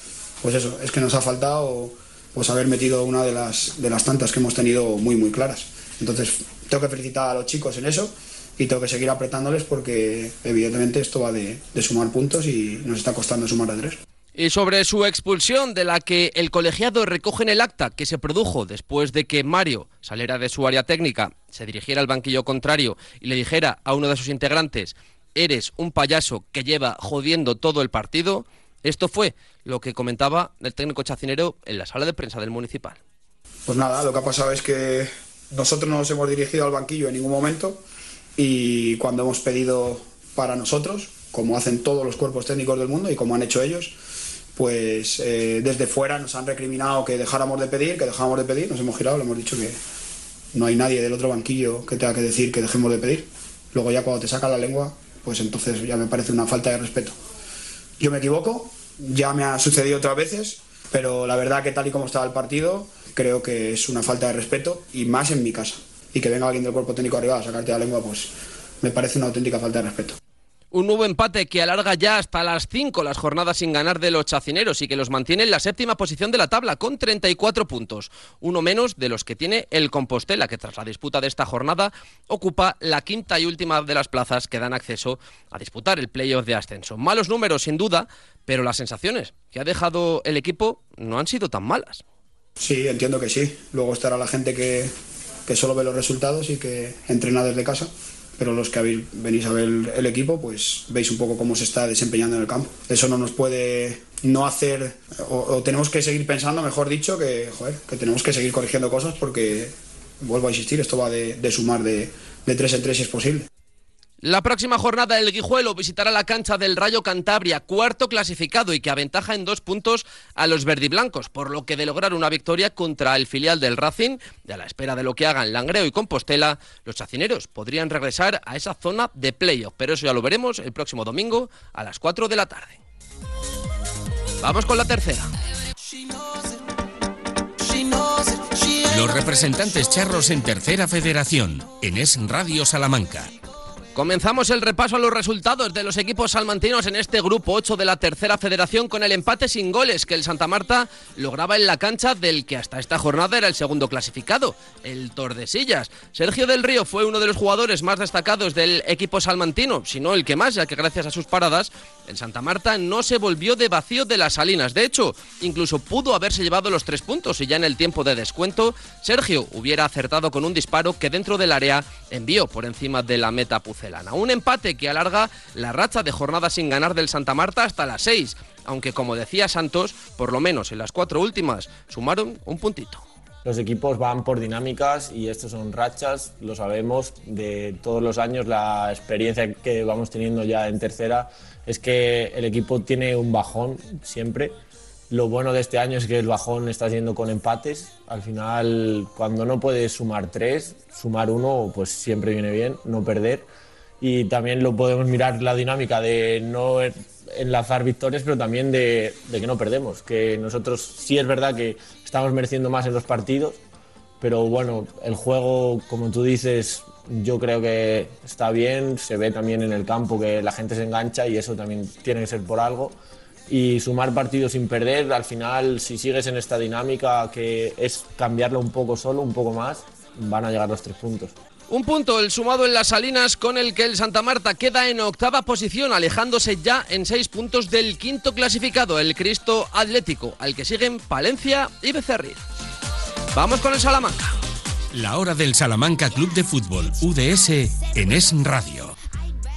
Pues eso, es que nos ha faltado pues haber metido una de las, de las tantas que hemos tenido muy, muy claras. Entonces, tengo que felicitar a los chicos en eso y tengo que seguir apretándoles porque evidentemente esto va de, de sumar puntos y nos está costando sumar a tres. Y sobre su expulsión, de la que el colegiado recoge en el acta que se produjo después de que Mario saliera de su área técnica, se dirigiera al banquillo contrario y le dijera a uno de sus integrantes, eres un payaso que lleva jodiendo todo el partido, esto fue lo que comentaba el técnico chacinero en la sala de prensa del municipal. Pues nada, lo que ha pasado es que nosotros no nos hemos dirigido al banquillo en ningún momento y cuando hemos pedido para nosotros, como hacen todos los cuerpos técnicos del mundo y como han hecho ellos, pues eh, desde fuera nos han recriminado que dejáramos de pedir, que dejáramos de pedir, nos hemos girado, le hemos dicho que no hay nadie del otro banquillo que tenga que decir que dejemos de pedir. Luego ya cuando te saca la lengua, pues entonces ya me parece una falta de respeto. Yo me equivoco, ya me ha sucedido otras veces, pero la verdad que tal y como estaba el partido, creo que es una falta de respeto y más en mi casa. Y que venga alguien del cuerpo técnico arriba a sacarte la lengua, pues me parece una auténtica falta de respeto. Un nuevo empate que alarga ya hasta las 5 las jornadas sin ganar de los chacineros y que los mantiene en la séptima posición de la tabla con 34 puntos, uno menos de los que tiene el Compostela, que tras la disputa de esta jornada ocupa la quinta y última de las plazas que dan acceso a disputar el playoff de ascenso. Malos números, sin duda, pero las sensaciones que ha dejado el equipo no han sido tan malas. Sí, entiendo que sí. Luego estará la gente que, que solo ve los resultados y que entrena desde casa pero los que habéis, venís a ver el equipo, pues veis un poco cómo se está desempeñando en el campo. Eso no nos puede no hacer, o, tenemos que seguir pensando, mejor dicho, que, joder, que tenemos que seguir corrigiendo cosas porque, vuelvo a insistir, esto va de, de sumar de, de tres en tres si es posible. La próxima jornada el Guijuelo visitará la cancha del Rayo Cantabria, cuarto clasificado y que aventaja en dos puntos a los verdiblancos, por lo que de lograr una victoria contra el filial del Racing, y a la espera de lo que hagan Langreo y Compostela, los chacineros podrían regresar a esa zona de playoff, pero eso ya lo veremos el próximo domingo a las 4 de la tarde. Vamos con la tercera. Los representantes charros en Tercera Federación, en Es Radio Salamanca. Comenzamos el repaso a los resultados de los equipos salmantinos en este grupo 8 de la tercera federación con el empate sin goles que el Santa Marta lograba en la cancha del que hasta esta jornada era el segundo clasificado, el Tordesillas. Sergio del Río fue uno de los jugadores más destacados del equipo salmantino, si no el que más, ya que gracias a sus paradas el Santa Marta no se volvió de vacío de las salinas. De hecho, incluso pudo haberse llevado los tres puntos y ya en el tiempo de descuento Sergio hubiera acertado con un disparo que dentro del área envió por encima de la meta Pucel. Un empate que alarga la racha de jornada sin ganar del Santa Marta hasta las 6, aunque como decía Santos, por lo menos en las cuatro últimas sumaron un puntito. los equipos van por dinámicas y estos son rachas, lo sabemos, de todos los años la experiencia que vamos teniendo ya en tercera es que el equipo tiene un bajón siempre. Lo bueno de este año es que el bajón está siendo con empates. Al final, cuando no puedes sumar tres, sumar uno, pues siempre viene bien, no perder. Y también lo podemos mirar la dinámica de no enlazar victorias, pero también de, de que no perdemos. Que nosotros sí es verdad que estamos mereciendo más en los partidos, pero bueno, el juego, como tú dices, yo creo que está bien, se ve también en el campo que la gente se engancha y eso también tiene que ser por algo. Y sumar partidos sin perder, al final, si sigues en esta dinámica que es cambiarlo un poco solo, un poco más, van a llegar los tres puntos. Un punto, el sumado en las Salinas, con el que el Santa Marta queda en octava posición, alejándose ya en seis puntos del quinto clasificado, el Cristo Atlético, al que siguen Palencia y Becerril. Vamos con el Salamanca. La hora del Salamanca Club de Fútbol, UDS, en Es Radio.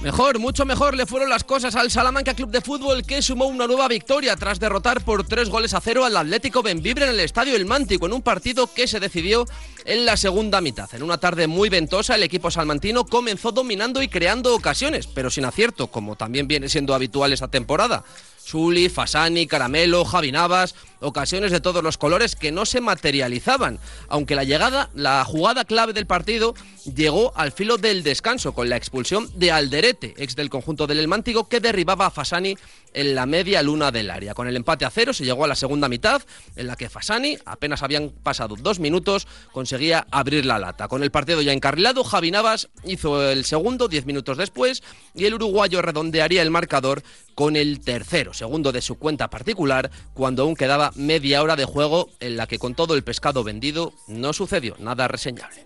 Mejor, mucho mejor le fueron las cosas al Salamanca Club de Fútbol que sumó una nueva victoria tras derrotar por tres goles a cero al Atlético Benvibre en el Estadio El Mántico en un partido que se decidió en la segunda mitad. En una tarde muy ventosa el equipo salmantino comenzó dominando y creando ocasiones, pero sin acierto, como también viene siendo habitual esta temporada. Zuli, Fasani, Caramelo, Javi Navas, ocasiones de todos los colores que no se materializaban, aunque la llegada, la jugada clave del partido llegó al filo del descanso con la expulsión de Alderete, ex del conjunto del El que derribaba a Fasani en la media luna del área. Con el empate a cero se llegó a la segunda mitad, en la que Fasani, apenas habían pasado dos minutos, conseguía abrir la lata. Con el partido ya encarrilado, Javi Navas hizo el segundo diez minutos después y el uruguayo redondearía el marcador con el tercero, segundo de su cuenta particular, cuando aún quedaba media hora de juego en la que con todo el pescado vendido no sucedió nada reseñable.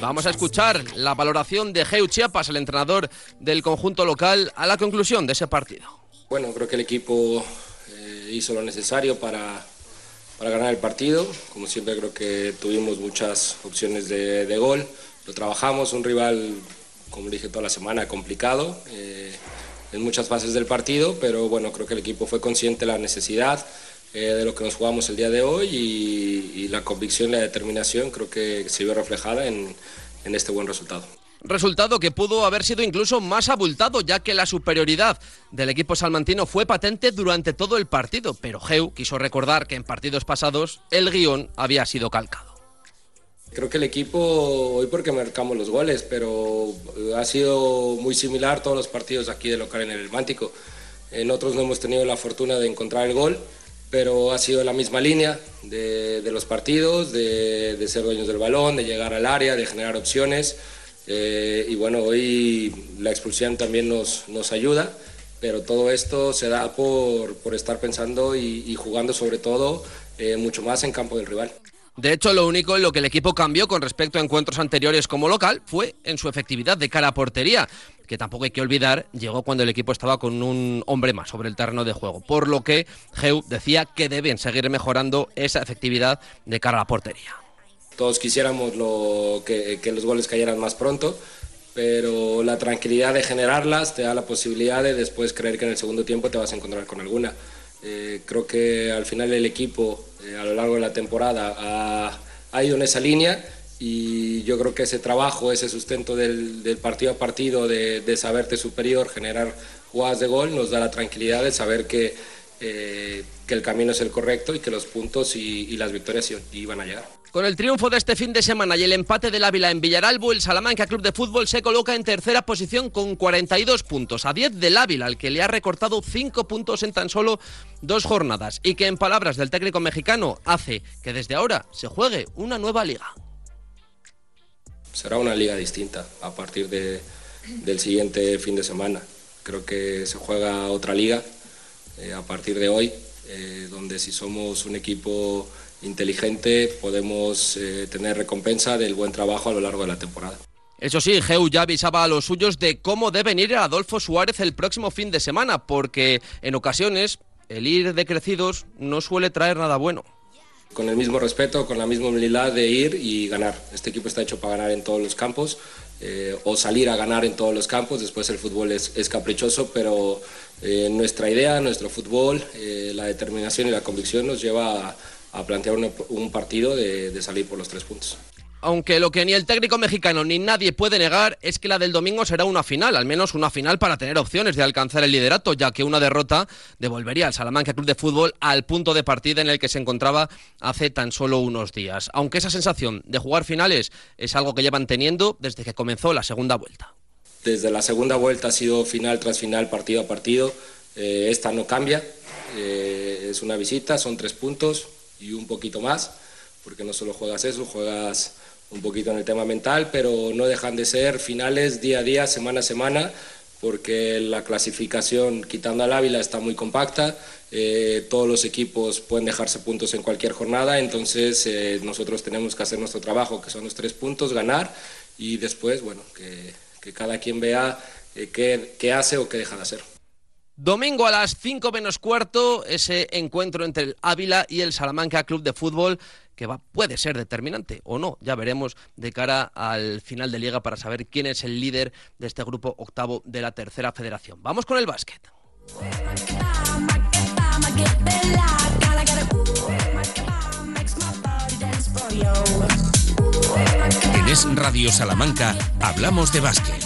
Vamos a escuchar la valoración de Geu Chiapas, el entrenador del conjunto local, a la conclusión de ese partido. Bueno, creo que el equipo eh, hizo lo necesario para, para, ganar el partido. Como siempre creo que tuvimos muchas opciones de, gol. Lo trabajamos, un rival, como dije toda la semana, complicado. Eh, en muchas fases del partido, pero bueno, creo que el equipo fue consciente de la necesidad eh, de lo que nos jugamos el día de hoy y, la convicción y la determinación creo que se vio reflejada en, en este buen resultado. Resultado que pudo haber sido incluso más abultado, ya que la superioridad del equipo salmantino fue patente durante todo el partido, pero Geu quiso recordar que en partidos pasados el guion había sido calcado. Creo que el equipo, hoy porque marcamos los goles, pero ha sido muy similar todos los partidos aquí de local en el Mántico. En otros no hemos tenido la fortuna de encontrar el gol, pero ha sido la misma línea de, los partidos, de, ser dueños del balón, de llegar al área, de generar opciones. Eh, y bueno, hoy la expulsión también nos, nos ayuda, pero todo esto se da por, por estar pensando y, jugando sobre todo eh, mucho más en campo del rival. De hecho, lo único en lo que el equipo cambió con respecto a encuentros anteriores como local fue en su efectividad de cara a portería, que tampoco hay que olvidar, llegó cuando el equipo estaba con un hombre más sobre el terreno de juego, por lo que Geu decía que deben seguir mejorando esa efectividad de cara a la portería. Todos quisiéramos lo, que, que los goles cayeran más pronto, pero la tranquilidad de generarlas te da la posibilidad de después creer que en el segundo tiempo te vas a encontrar con alguna. Eh, creo que al final el equipo eh, a lo largo de la temporada ha, ido en esa línea y yo creo que ese trabajo, ese sustento del, partido a partido, de, saberte superior, generar jugadas de gol, nos da la tranquilidad de saber que, eh, que el camino es el correcto y que los puntos y, y las victorias iban a llegar. Con el triunfo de este fin de semana y el empate del Ávila en Villaralbo, el Salamanca Club de Fútbol se coloca en tercera posición con 42 puntos, a 10 del Ávila, al que le ha recortado 5 puntos en tan solo dos jornadas, y que en palabras del técnico mexicano hace que desde ahora se juegue una nueva liga. Será una liga distinta a partir de, del siguiente fin de semana. Creo que se juega otra liga eh, a partir de hoy, eh, donde si somos un equipo inteligente podemos eh, tener recompensa del buen trabajo a lo largo de la temporada. Eso sí, Geu ya avisaba a los suyos de cómo deben ir a Adolfo Suárez el próximo fin de semana, porque en ocasiones el ir de crecidos no suele traer nada bueno. Con el mismo respeto, con la misma humildad de ir y ganar. Este equipo está hecho para ganar en todos los campos eh, o salir a ganar en todos los campos. Después el fútbol es, caprichoso, pero eh, nuestra idea, nuestro fútbol, la determinación y la convicción nos lleva a plantear un, un partido de, de salir por los tres puntos aunque lo que ni el técnico mexicano ni nadie puede negar es que la del domingo será una final, al menos una final para tener opciones de alcanzar el liderato, ya que una derrota devolvería al Salamanca Club de Fútbol al punto de partida en el que se encontraba hace tan solo unos días. Aunque esa sensación de jugar finales es algo que llevan teniendo desde que comenzó la segunda vuelta. Desde la segunda vuelta ha sido final tras final, partido a partido. Eh, esta no cambia, eh, es una visita, son tres puntos y un poquito más, porque no solo juegas eso, juegas un poquito en el tema mental, pero no dejan de ser finales día a día, semana a semana, porque la clasificación, quitando al Ávila, está muy compacta, eh, todos los equipos pueden dejarse puntos en cualquier jornada, entonces eh, nosotros tenemos que hacer nuestro trabajo, que son los tres puntos, ganar, y después, bueno, que, que cada quien vea eh, qué, qué hace o qué deja de hacer. Domingo a las 5 menos cuarto, ese encuentro entre el Ávila y el Salamanca Club de Fútbol que va, puede ser determinante o no. Ya veremos de cara al final de liga para saber quién es el líder de este grupo octavo de la tercera federación. Vamos con el básquet. Radio Salamanca hablamos de básquet.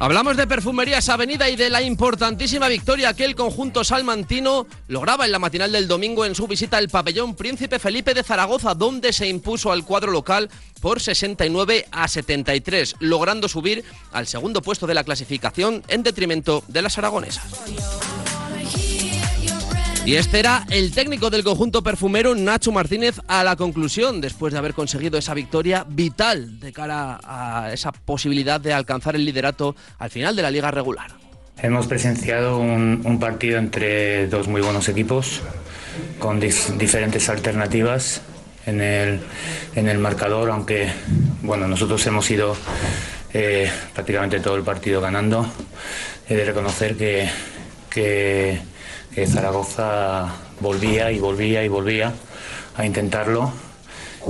Hablamos de Perfumerías Avenida y de la importantísima victoria que el conjunto salmantino lograba en la matinal del domingo en su visita al pabellón Príncipe Felipe de Zaragoza, donde se impuso al cuadro local por 69 a 73, logrando subir al segundo puesto de la clasificación en detrimento de las aragonesas. Y este era el técnico del conjunto perfumero, Nacho Martínez, a la conclusión, después de haber conseguido esa victoria vital de cara a esa posibilidad de alcanzar el liderato al final de la liga regular. Hemos presenciado un, partido entre dos muy buenos equipos, con diferentes alternativas en el, en el marcador, aunque bueno, nosotros hemos ido eh, prácticamente todo el partido ganando. He de reconocer que, que que Zaragoza volvía y volvía y volvía a intentarlo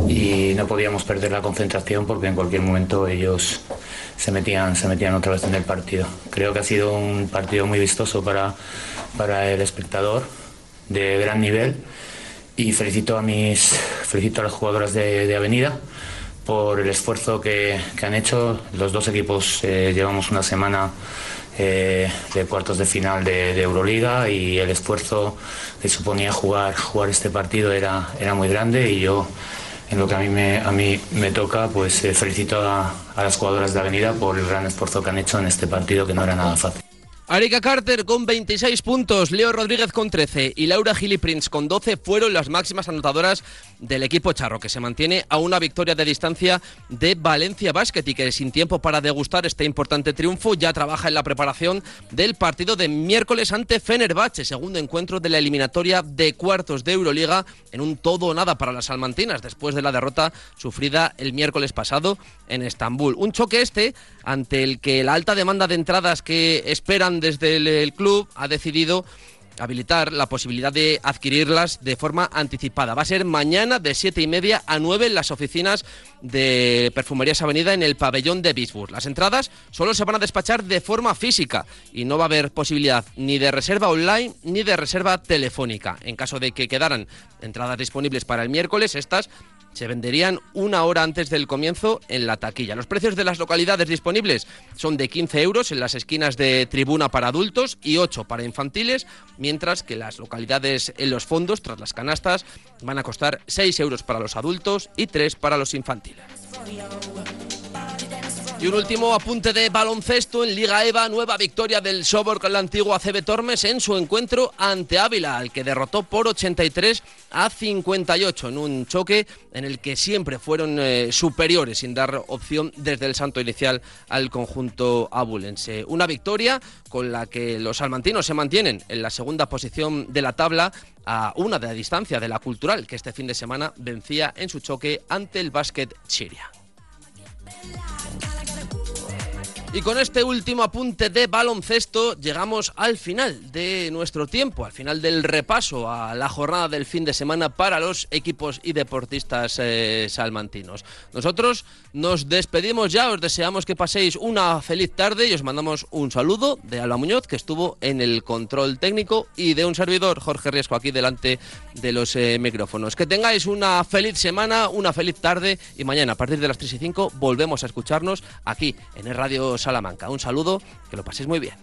y no podíamos perder la concentración porque en cualquier momento ellos se metían, se metían otra vez en el partido. Creo que ha sido un partido muy vistoso para, para el espectador, de gran nivel y felicito a, mis, felicito a las jugadoras de, de Avenida por el esfuerzo que, que, han hecho. Los dos equipos eh, llevamos una semana eh, de cuartos de final de, de, Euroliga y el esfuerzo que suponía jugar, jugar este partido era, era muy grande y yo en lo que a mí me, a mí me toca, pues eh, felicito a, a las jugadoras de Avenida por el gran esfuerzo que han hecho en este partido que no era nada fácil. Arika Carter con 26 puntos, Leo Rodríguez con 13 y Laura Gili Prince con 12 fueron las máximas anotadoras del equipo charro, que se mantiene a una victoria de distancia de Valencia Basket y que sin tiempo para degustar este importante triunfo ya trabaja en la preparación del partido de miércoles ante Fenerbahce, segundo encuentro de la eliminatoria de cuartos de Euroliga en un todo o nada para las salmantinas después de la derrota sufrida el miércoles pasado en Estambul. Un choque este ante el que la alta demanda de entradas que esperan desde el, club ha decidido habilitar la posibilidad de adquirirlas de forma anticipada. Va a ser mañana de siete y media a 9 en las oficinas de Perfumerías Avenida en el pabellón de Bisburg. Las entradas solo se van a despachar de forma física y no va a haber posibilidad ni de reserva online ni de reserva telefónica. En caso de que quedaran entradas disponibles para el miércoles, estas se venderían una hora antes del comienzo en la taquilla. Los precios de las localidades disponibles son de 15 euros en las esquinas de tribuna para adultos y 8 para infantiles, mientras que las localidades en los fondos, tras las canastas, van a costar 6 euros para los adultos y 3 para los infantiles. Y un último apunte de baloncesto en Liga EVA, nueva victoria del Sobor con la antigua CB Tormes en su encuentro ante Ávila, al que derrotó por 83 a 58 en un choque en el que siempre fueron eh, superiores sin dar opción desde el santo inicial al conjunto abulense. Una victoria con la que los salmantinos se mantienen en la segunda posición de la tabla a una de la distancia de la cultural que este fin de semana vencía en su choque ante el básquet Chiria. Y con este último apunte de baloncesto llegamos al final de nuestro tiempo, al final del repaso a la jornada del fin de semana para los equipos y deportistas eh, salmantinos. Nosotros nos despedimos ya, os deseamos que paséis una feliz tarde y os mandamos un saludo de Alba Muñoz que estuvo en el control técnico y de un servidor, Jorge Riesco, aquí delante de los eh, micrófonos. Que tengáis una feliz semana, una feliz tarde y mañana a partir de las 3 y 5 volvemos a escucharnos aquí en el Radio Salamanca. Un saludo, que lo paséis muy bien.